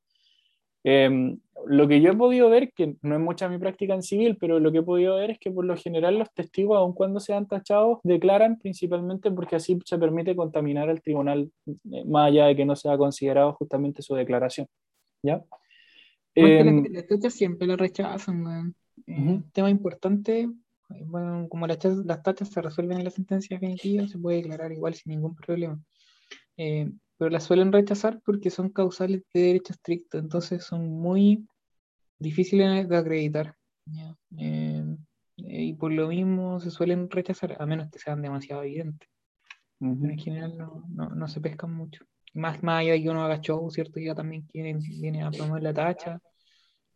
Eh, lo que yo he podido ver, que no es mucha mi práctica en civil, pero lo que he podido ver es que por lo general los testigos, aun cuando sean tachados, declaran principalmente porque así se permite contaminar al tribunal, eh, más allá de que no sea considerado justamente su declaración. ¿ya? Porque Eh, la, la tacha siempre la rechazan, Ujú. Tema importante, bueno, como las, tachas- las tachas se resuelven en la sentencia definitiva, se puede declarar igual sin ningún problema. Eh, pero las suelen rechazar porque son causales de derecho estricto, entonces son muy difíciles de acreditar. ¿ya? Eh, y por lo mismo se suelen rechazar, a menos que sean demasiado evidentes. Pero en general no, no, no se pescan mucho. Más, más allá de que uno haga show, ¿cierto? Ya también quieren, viene a promover la tacha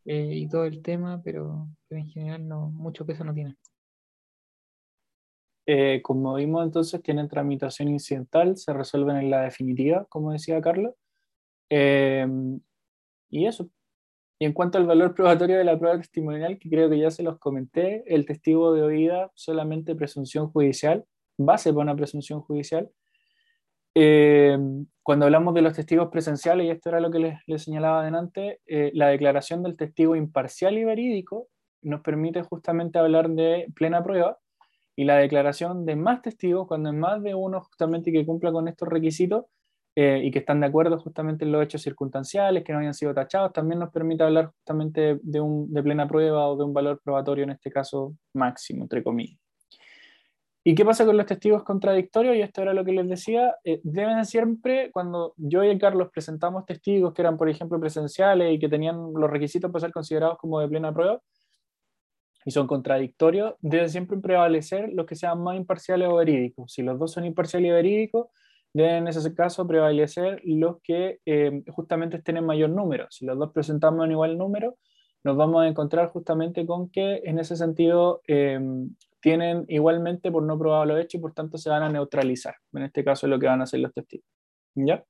eh, y todo el tema, pero, pero en general no, mucho peso no tiene. Eh, como vimos entonces, tienen tramitación incidental, se resuelven en la definitiva, como decía Carlos. Eh, y eso. Y en cuanto al valor probatorio de la prueba testimonial, que creo que ya se los comenté, el testigo de oída solamente presunción judicial, base para una presunción judicial. Eh, cuando hablamos de los testigos presenciales, y esto era lo que les, señalaba adelante, eh, la declaración del testigo imparcial y verídico nos permite justamente hablar de plena prueba, y la declaración de más testigos, cuando es más de uno justamente que cumpla con estos requisitos eh, y que están de acuerdo justamente en los hechos circunstanciales, que no hayan sido tachados, también nos permite hablar justamente de, un, de plena prueba o de un valor probatorio, en este caso máximo, entre comillas. ¿Y qué pasa con los testigos contradictorios? Y esto era lo que les decía, eh, deben siempre, cuando yo y Carlos presentamos testigos que eran, por ejemplo, presenciales y que tenían los requisitos para ser considerados como de plena prueba, y son contradictorios, deben siempre prevalecer los que sean más imparciales o verídicos. Si los dos son imparciales y verídicos, deben en ese caso prevalecer los que eh, justamente estén en mayor número. Si los dos presentamos en igual número, nos vamos a encontrar justamente con que en ese sentido eh, tienen igualmente por no probado los hechos y por tanto se van a neutralizar. En este caso es lo que van a hacer los testigos. ¿Ya?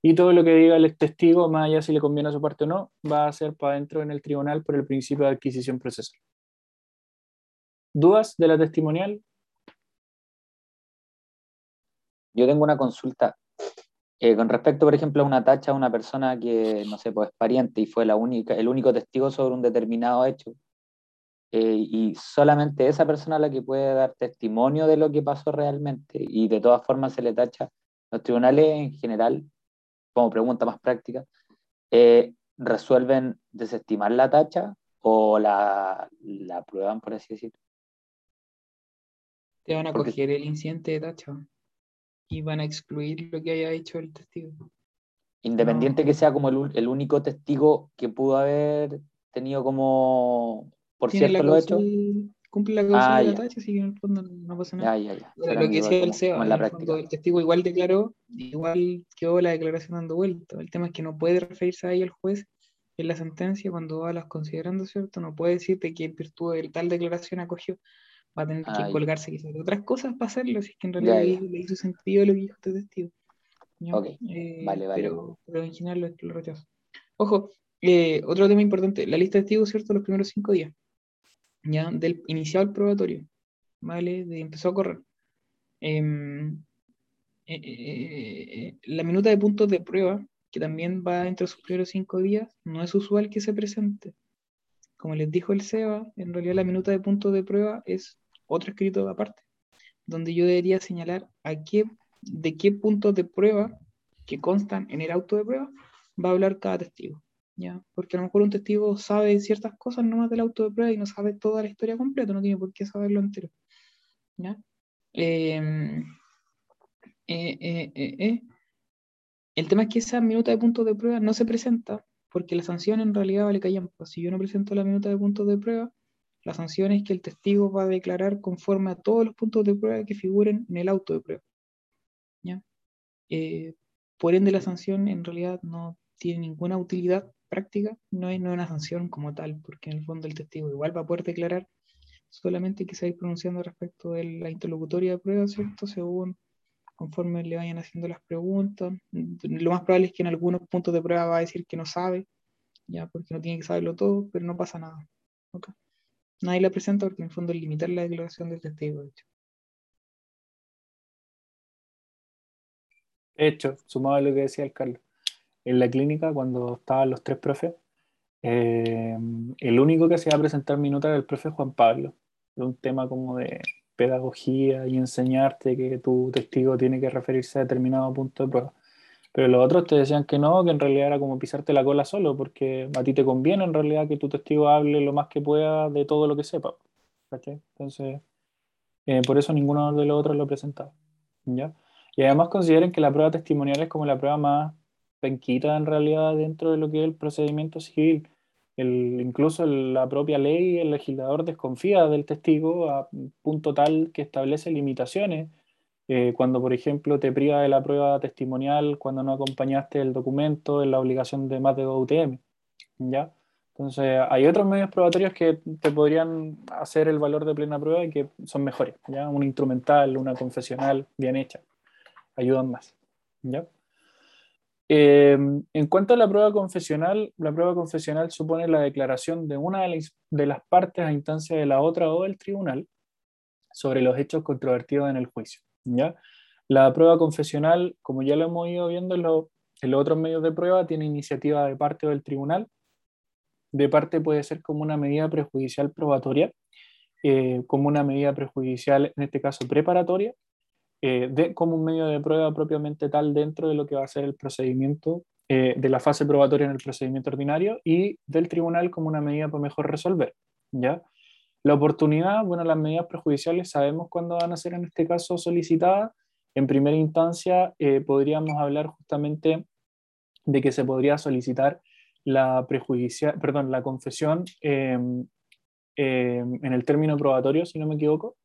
Y todo lo que diga el testigo, más allá si le conviene a su parte o no, va a ser para adentro en el tribunal por el principio de adquisición procesal. ¿Dudas de la testimonial? Yo tengo una consulta. Eh, con respecto, por ejemplo, a una tacha a una persona que, no sé, pues es pariente y fue la única, el único testigo sobre un determinado hecho, eh, y solamente esa persona la que puede dar testimonio de lo que pasó realmente, y de todas formas se le tacha, los tribunales en general, como pregunta más práctica, eh, resuelven desestimar la tacha o la, la aprueban, por así decirlo. Te van a Porque- coger el incidente de tacha y van a excluir lo que haya hecho el testigo. Independiente No. que sea como el, el único testigo que pudo haber tenido como, por cierto, lo hecho. cumple la causa Ah, de la tacha, así que en el fondo no pasa nada. Ya, ya, ya. Pero Será lo que decía el en la práctica. el testigo igual declaró, igual quedó la declaración dando vuelta. El tema es que no puede referirse a ella el juez en la sentencia cuando va a las considerando, ¿cierto? No puede decirte que en virtud de tal declaración acogió, va a tener Ah, que ya. colgarse quizás de otras cosas para hacerlo, si es que en Ya, realidad ya. le, le hizo sentido lo que dijo este testigo. ¿ya? Ok, Eh, vale, vale. Pero, pero en general lo, lo rechazo. Ojo, eh, otro tema importante, la lista de testigos, ¿cierto? Los primeros cinco días, ya, del iniciado el probatorio, ¿vale? De, empezó a correr. Em, eh, eh, eh, la minuta de puntos de prueba, que también va entre sus primeros cinco días, no es usual que se presente. Como les dijo el SEBA, en realidad la minuta de puntos de prueba es otro escrito aparte, donde yo debería señalar a qué, de qué puntos de prueba que constan en el auto de prueba va a hablar cada testigo. ¿ya? Porque a lo mejor un testigo sabe ciertas cosas nomás del auto de prueba y no sabe toda la historia completa, no tiene por qué saberlo entero. ¿ya? Em, eh, eh, eh, eh. El tema es que esa minuta de puntos de prueba no se presenta porque la sanción en realidad vale callampa. Si yo no presento la minuta de puntos de prueba, la sanción es que el testigo va a declarar conforme a todos los puntos de prueba que figuren en el auto de prueba. ¿ya? Eh, por ende, la sanción en realidad no tiene ninguna utilidad práctica, no es, no es una sanción como tal, porque en el fondo el testigo igual va a poder declarar solamente que se va a ir pronunciando respecto de la interlocutoria de prueba, ¿cierto? Según conforme le vayan haciendo las preguntas. Lo más probable es que en algunos puntos de prueba va a decir que no sabe, ya, porque no tiene que saberlo todo, pero no pasa nada. ¿ok? Nadie la presenta porque en el fondo es limitar la declaración del testigo, hecho. Hecho, sumado a lo que decía el Carlos, en la clínica, cuando estaban los tres profes, eh, el único que se iba a presentar minuta era el profe Juan Pablo, de un tema como de pedagogía y enseñarte que tu testigo tiene que referirse a determinado punto de prueba. Pero los otros te decían que no, que en realidad era como pisarte la cola solo, porque a ti te conviene en realidad que tu testigo hable lo más que pueda de todo lo que sepa. Entonces, eh, por eso ninguno de los otros lo presentaba. ¿ya? Y además consideren que la prueba testimonial es como la prueba más penquita en realidad dentro de lo que es el procedimiento civil. El, incluso la propia ley, el legislador desconfía del testigo a punto tal que establece limitaciones. Eh, cuando, por ejemplo, te priva de la prueba testimonial, cuando no acompañaste el documento en la obligación de más de UTM. ¿ya? Entonces, hay otros medios probatorios que te podrían hacer el valor de plena prueba y que son mejores. ¿ya? Una instrumental, una confesional bien hecha. Ayudan más. ¿ya? Eh, en cuanto a la prueba confesional, la prueba confesional supone la declaración de una de las partes a instancia de la otra o del tribunal sobre los hechos controvertidos en el juicio. ¿Ya? La prueba confesional, como ya lo hemos ido viendo en, los otros medios de prueba, tiene iniciativa de parte del tribunal. De parte puede ser como una medida prejudicial probatoria, eh, como una medida prejudicial, en este caso preparatoria, eh, de, como un medio de prueba propiamente tal dentro de lo que va a ser el procedimiento eh, de la fase probatoria en el procedimiento ordinario y del tribunal como una medida para mejor resolver. ¿ya? La oportunidad, bueno, las medidas prejudiciales sabemos cuándo van a ser en este caso solicitadas. En primera instancia, eh, podríamos hablar justamente de que se podría solicitar la prejudicial, perdón, la confesión em, em, en el término probatorio, si no me equivoco,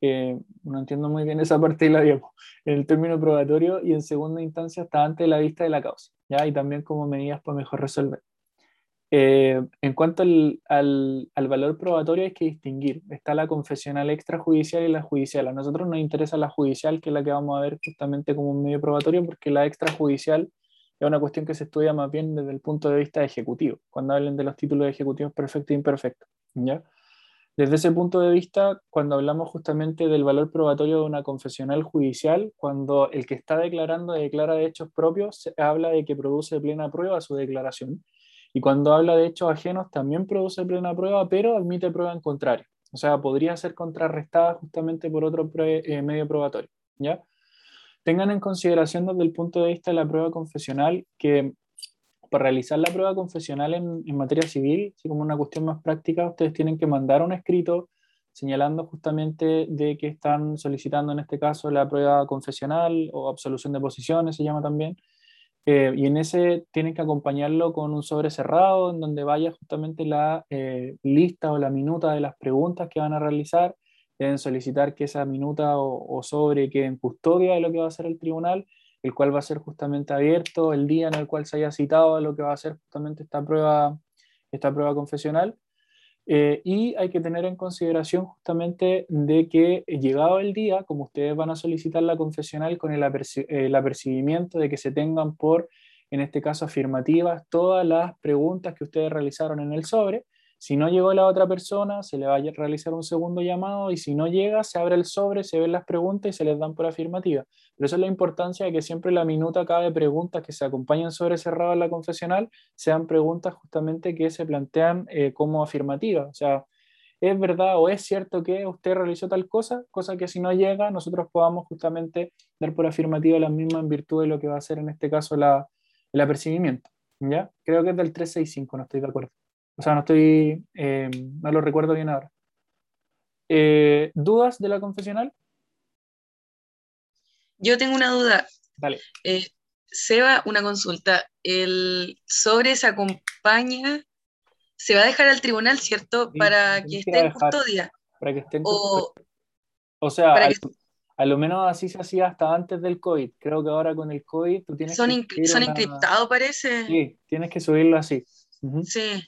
no entiendo muy bien esa parte de la en el término probatorio y en segunda instancia está antes de la vista de la causa, ¿ya? y también como medidas para mejor resolver. Eh, en cuanto al, al, al, valor probatorio hay que distinguir, está la confesional extrajudicial y la judicial. A nosotros nos interesa la judicial, que es la que vamos a ver justamente como un medio probatorio, porque la extrajudicial es una cuestión que se estudia más bien desde el punto de vista ejecutivo, cuando hablen de los títulos ejecutivos perfecto e imperfecto. ¿ya? Desde ese punto de vista, cuando hablamos justamente del valor probatorio de una confesional judicial, cuando el que está declarando declara de hechos propios, se habla de que produce plena prueba su declaración. Y cuando habla de hechos ajenos, también produce plena prueba, pero admite prueba en contrario. O sea, podría ser contrarrestada justamente por otro eh, medio probatorio. ¿ya? Tengan en consideración desde el punto de vista de la prueba confesional que para realizar la prueba confesional en, materia civil, así como una cuestión más práctica, ustedes tienen que mandar un escrito señalando justamente de que están solicitando en este caso la prueba confesional o absolución de posiciones, se llama también, eh, y en ese tienen que acompañarlo con un sobre cerrado en donde vaya justamente la eh, lista o la minuta de las preguntas que van a realizar. Deben solicitar que esa minuta o, sobre quede en custodia de lo que va a hacer el tribunal el cual va a ser justamente abierto el día en el cual se haya citado a lo que va a ser justamente esta prueba, esta prueba confesional. Eh, y hay que tener en consideración justamente de que eh, llegado el día, como ustedes van a solicitar la confesional con el, el apercibimiento de que se tengan por, en este caso, afirmativas todas las preguntas que ustedes realizaron en el sobre, si no llegó la otra persona, se le va a realizar un segundo llamado y si no llega, se abre el sobre, se ven las preguntas y se les dan por afirmativa. Pero eso es la importancia de que siempre la minuta de preguntas que se acompañan sobre cerrado en la confesional sean preguntas justamente que se plantean eh, como afirmativas. O sea, ¿es verdad o es cierto que usted realizó tal cosa? Cosa que si no llega, nosotros podamos justamente dar por afirmativa la misma en virtud de lo que va a ser en este caso la, el apercibimiento. ¿Ya? Creo que es del 365, no estoy de acuerdo. O sea, no estoy, eh, no lo recuerdo bien ahora. Eh, ¿Dudas de la confesional? Yo tengo una duda. Dale. Eh, Seba, una consulta. El sobre se acompaña, se va a dejar al tribunal, ¿cierto? para que esté en custodia. Para que esté en o, o sea, a lo menos así se hacía hasta antes del COVID. Creo que ahora con el COVID tú tienes son que. son encriptados, parece. Sí, tienes que subirlo así. Sí.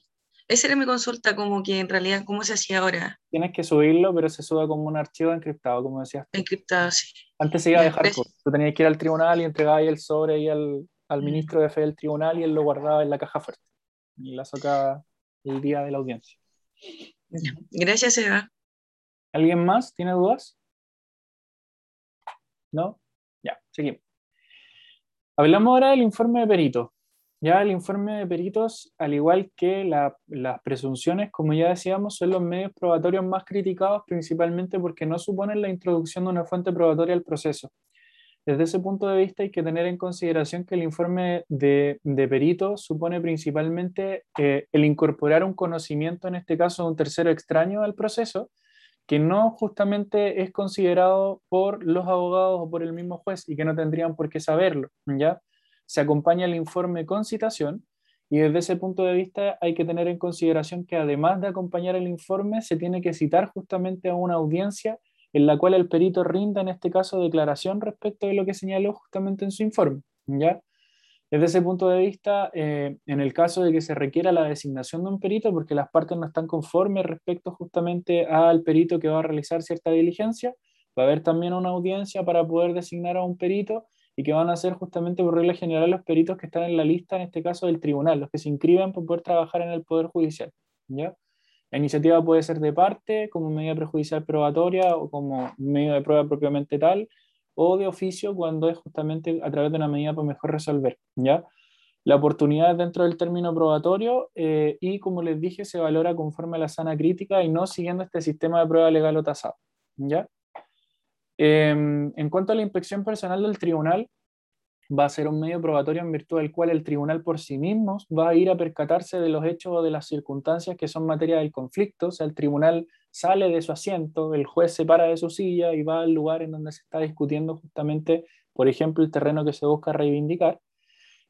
Esa era mi consulta, como que en realidad, ¿cómo se hacía ahora? Tienes que subirlo, pero se sube como un archivo encriptado, como decías. Encriptado, sí. Antes se iba a dejar, tú tenías que ir al tribunal y entregabas el sobre ahí al, al, ministro de fe del tribunal y él lo guardaba en la caja fuerte. Y la sacaba el día de la audiencia. Gracias, Eva. ¿Alguien más tiene dudas? ¿No? Ya, seguimos. Hablamos ahora del informe de perito. Ya el informe de peritos, al igual que las presunciones, como ya decíamos, son los medios probatorios más criticados principalmente porque no suponen la introducción de una fuente probatoria al proceso. Desde ese punto de vista hay que tener en consideración que el informe de, de perito supone principalmente eh, el incorporar un conocimiento, en este caso de un tercero extraño al proceso, que no justamente es considerado por los abogados o por el mismo juez y que no tendrían por qué saberlo, ¿ya? Se acompaña el informe con citación y desde ese punto de vista hay que tener en consideración que además de acompañar el informe, se tiene que citar justamente a una audiencia en la cual el perito rinda, en este caso, declaración respecto de lo que señaló justamente en su informe. ¿ya? Desde ese punto de vista, eh, en el caso de que se requiera la designación de un perito, porque las partes no están conformes respecto justamente al perito que va a realizar cierta diligencia, va a haber también una audiencia para poder designar a un perito y que van a ser justamente por regla general los peritos que están en la lista, en este caso del tribunal, los que se inscriben para poder trabajar en el Poder Judicial. ¿ya? La iniciativa puede ser de parte, como medida prejudicial probatoria o como medio de prueba propiamente tal, o de oficio cuando es justamente a través de una medida para mejor resolver. ¿ya? La oportunidad dentro del término probatorio eh, y, como les dije, se valora conforme a la sana crítica y no siguiendo este sistema de prueba legal o tasado. ¿ya? Em, en cuanto a la inspección personal del tribunal, va a ser un medio probatorio en virtud del cual el tribunal por sí mismo va a ir a percatarse de los hechos o de las circunstancias que son materia del conflicto. O sea, el tribunal sale de su asiento, el juez se para de su silla y va al lugar en donde se está discutiendo justamente, por ejemplo, el terreno que se busca reivindicar.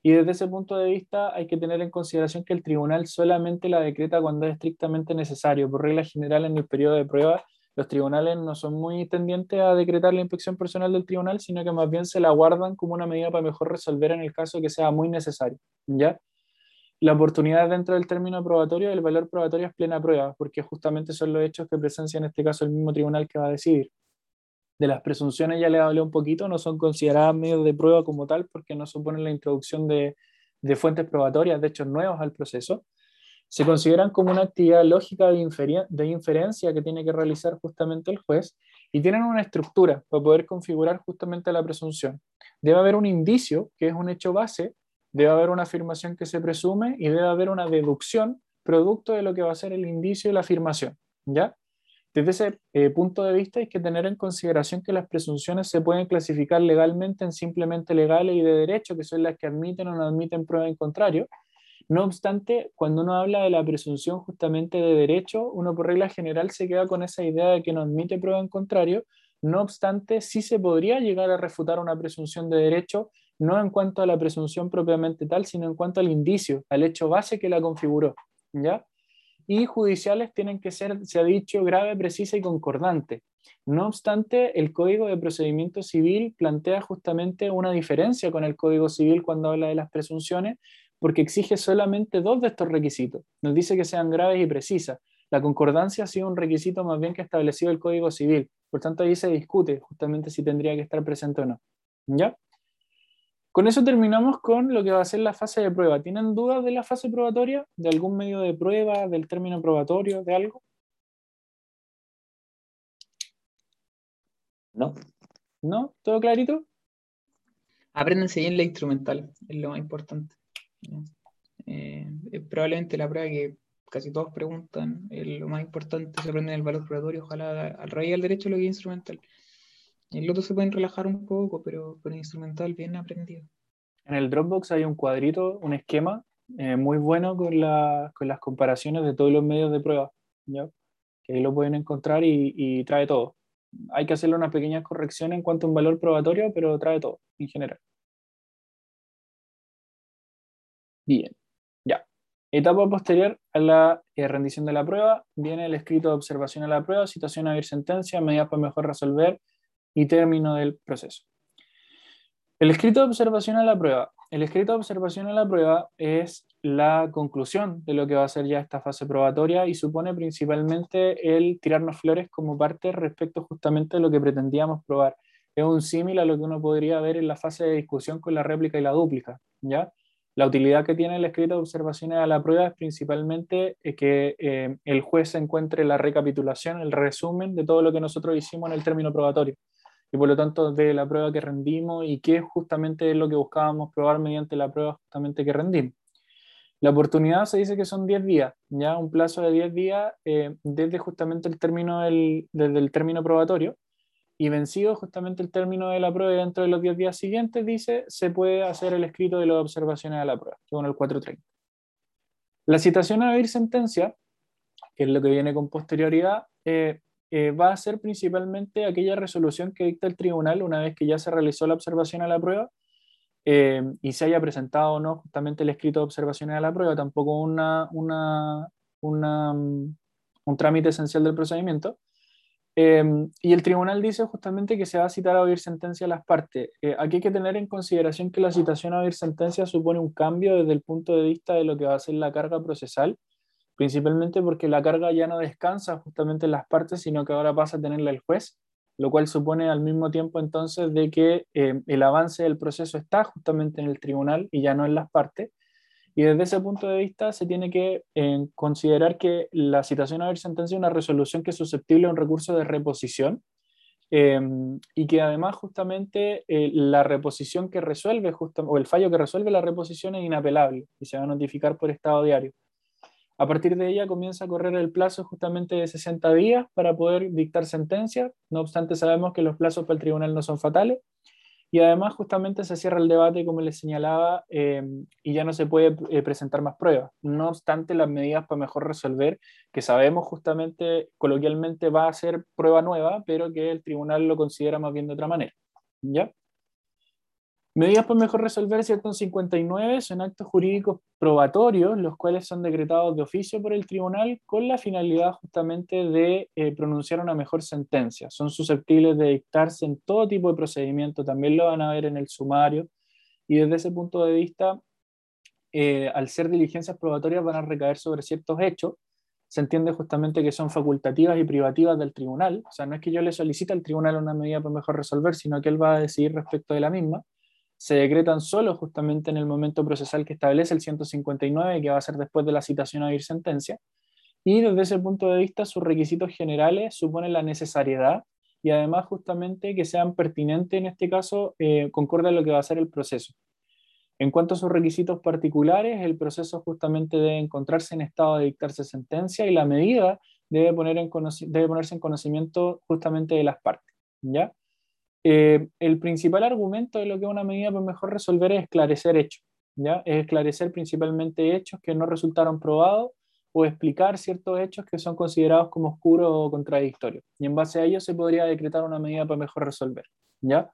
Y desde ese punto de vista hay que tener en consideración que el tribunal solamente la decreta cuando es estrictamente necesario. Por regla general, en el periodo de prueba los tribunales no son muy tendientes a decretar la inspección personal del tribunal, sino que más bien se la guardan como una medida para mejor resolver en el caso que sea muy necesario. ¿ya? La oportunidad dentro del término probatorio, el valor probatorio es plena prueba, porque justamente son los hechos que presencia en este caso el mismo tribunal que va a decidir. De las presunciones ya le hablé un poquito, no son consideradas medios de prueba como tal, porque no suponen la introducción de, de fuentes probatorias, de hechos nuevos al proceso se consideran como una actividad lógica de, inferencia que tiene que realizar justamente el juez y tienen una estructura para poder configurar justamente la presunción. Debe haber un indicio, que es un hecho base, debe haber una afirmación que se presume y debe haber una deducción producto de lo que va a ser el indicio y la afirmación. ¿ya? Desde ese eh, punto de vista hay que tener en consideración que las presunciones se pueden clasificar legalmente en simplemente legales y de derecho, que son las que admiten o no admiten prueba en contrario, no obstante, cuando uno habla de la presunción justamente de derecho, uno por regla general se queda con esa idea de que no admite prueba en contrario. No obstante, sí se podría llegar a refutar una presunción de derecho, no en cuanto a la presunción propiamente tal, sino en cuanto al indicio, al hecho base que la configuró. ¿ya? Y judiciales tienen que ser, se ha dicho, grave, precisa y concordante. No obstante, el Código de Procedimiento Civil plantea justamente una diferencia con el Código Civil cuando habla de las presunciones, porque exige solamente dos de estos requisitos. Nos dice que sean graves y precisas. La concordancia ha sido un requisito más bien que ha establecido el Código Civil. Por tanto, ahí se discute justamente si tendría que estar presente o no. ¿Ya? Con eso terminamos con lo que va a ser la fase de prueba. ¿Tienen dudas de la fase probatoria? ¿De algún medio de prueba? ¿Del término probatorio? ¿De algo? No. ¿No? ¿Todo clarito? Apréndense bien la instrumental, es lo más importante. Eh, probablemente la prueba que casi todos preguntan, lo más importante se aprende el valor probatorio, ojalá al raíz del derecho lo que es instrumental. El otro se pueden relajar un poco, pero, pero instrumental bien aprendido. En el Dropbox hay un cuadrito, un esquema eh, muy bueno con, las comparaciones de todos los medios de prueba, ¿ya? que ahí lo pueden encontrar y, y trae todo. Hay que hacerle una pequeña corrección en cuanto a un valor probatorio, pero trae todo en general. Bien, ya. Etapa posterior a la eh, rendición de la prueba, viene el escrito de observación a la prueba, situación a ver sentencia, medidas para mejor resolver y término del proceso. El escrito de observación a la prueba. El escrito de observación a la prueba es la conclusión de lo que va a ser ya esta fase probatoria y supone principalmente el tirarnos flores como parte respecto justamente de lo que pretendíamos probar. Es un símil a lo que uno podría ver en la fase de discusión con la réplica y la dúplica, ¿ya? La utilidad que tiene el escrito de observaciones a la prueba es principalmente eh, que eh, el juez encuentre la recapitulación, el resumen de todo lo que nosotros hicimos en el término probatorio y por lo tanto de la prueba que rendimos y qué justamente es lo que buscábamos probar mediante la prueba justamente que rendimos. La oportunidad se dice que son 10 días, ya un plazo de 10 días eh, desde justamente el término del, desde el término probatorio y vencido justamente el término de la prueba dentro de los 10 días siguientes, dice, se puede hacer el escrito de las observaciones a la prueba, según el 430. La citación a oír sentencia, que es lo que viene con posterioridad, eh, eh, va a ser principalmente aquella resolución que dicta el tribunal una vez que ya se realizó la observación a la prueba eh, y se haya presentado o no justamente el escrito de observaciones a la prueba, tampoco una, una, una, mm, un trámite esencial del procedimiento. Eh, y el tribunal dice justamente que se va a citar a oír sentencia a las partes. aquí hay que tener en consideración que la citación a oír sentencia supone un cambio desde el punto de vista de lo que va a ser la carga procesal principalmente porque la carga ya no descansa justamente en las partes, sino que ahora pasa a tenerla el juez, lo cual supone al mismo tiempo entonces de que eh, el avance del proceso está justamente en el tribunal y ya no en las partes. Y desde ese punto de vista se tiene que eh, considerar que la citación a ver sentencia es una resolución que es susceptible a un recurso de reposición eh, y que además justamente la reposición que resuelve, o el fallo que resuelve la reposición es inapelable y se va a notificar por estado diario. A partir de ella comienza a correr el plazo justamente de 60 días para poder dictar sentencia. No obstante, sabemos que los plazos para el tribunal no son fatales. Y además justamente se cierra el debate, como les señalaba, eh, y ya no se puede eh, presentar más pruebas. No obstante, las medidas para mejor resolver, que sabemos justamente, coloquialmente va a ser prueba nueva, pero que el tribunal lo considera más bien de otra manera. ¿Ya? Medidas para mejor resolver 159 son actos jurídicos probatorios, los cuales son decretados de oficio por el tribunal con la finalidad justamente de eh, pronunciar una mejor sentencia. Son susceptibles de dictarse en todo tipo de procedimiento, también lo van a ver en el sumario, y desde ese punto de vista, eh, al ser diligencias probatorias van a recaer sobre ciertos hechos, se entiende justamente que son facultativas y privativas del tribunal, o sea, no es que yo le solicite al tribunal una medida para mejor resolver, sino que él va a decidir respecto de la misma se decretan solo justamente en el momento procesal que establece el 159, que va a ser después de la citación a oír sentencia. Y desde ese punto de vista, sus requisitos generales suponen la necesariedad y además justamente que sean pertinentes, en este caso, eh, concorde a lo que va a ser el proceso. En cuanto a sus requisitos particulares, el proceso justamente debe encontrarse en estado de dictarse sentencia y la medida debe, poner en debe ponerse en conocimiento justamente de las partes. ¿ya? Eh, el principal argumento de lo que es una medida para mejor resolver es esclarecer hechos, ¿ya? Es esclarecer principalmente hechos que no resultaron probados o explicar ciertos hechos que son considerados como oscuros o contradictorios. Y en base a ello se podría decretar una medida para mejor resolver, ¿ya?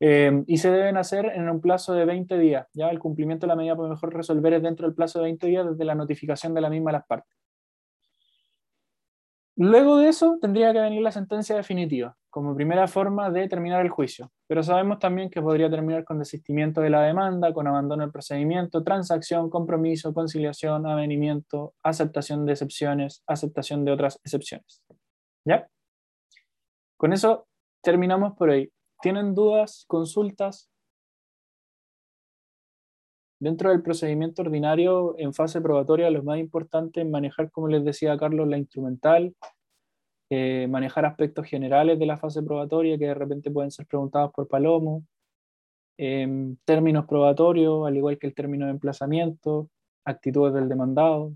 Eh, y se deben hacer en un plazo de 20 días, ¿ya? El cumplimiento de la medida para mejor resolver es dentro del plazo de 20 días desde la notificación de la misma a las partes. Luego de eso tendría que venir la sentencia definitiva, como primera forma de terminar el juicio. Pero sabemos también que podría terminar con desistimiento de la demanda, con abandono del procedimiento, transacción, compromiso, conciliación, avenimiento, aceptación de excepciones, aceptación de otras excepciones. ¿Ya? Con eso terminamos por hoy. ¿Tienen dudas, consultas? Dentro del procedimiento ordinario, en fase probatoria, lo más importante es manejar, como les decía Carlos, la instrumental, eh, manejar aspectos generales de la fase probatoria que de repente pueden ser preguntados por Palomo, em, términos probatorios, al igual que el término de emplazamiento, actitudes del demandado.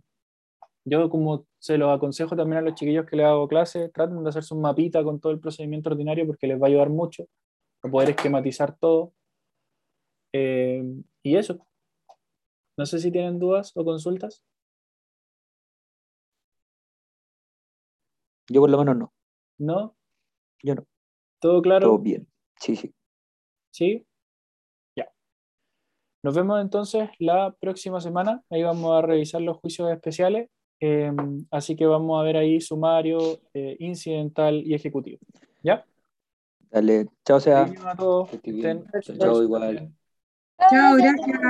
Yo, como se lo aconsejo también a los chiquillos que les hago clase, traten de hacerse un mapita con todo el procedimiento ordinario porque les va a ayudar mucho a poder esquematizar todo. Em, y eso. No sé si tienen dudas o consultas. Yo por lo menos no. ¿No? Yo no. ¿Todo claro? Todo bien. Sí, sí. ¿Sí? Ya. Nos vemos entonces la próxima semana. Ahí vamos a revisar los juicios especiales. Em, así que vamos a ver ahí sumario, eh, incidental y ejecutivo. ¿Ya? Dale. Chao, sea. a todos. Chao, igual. Chao, gracias.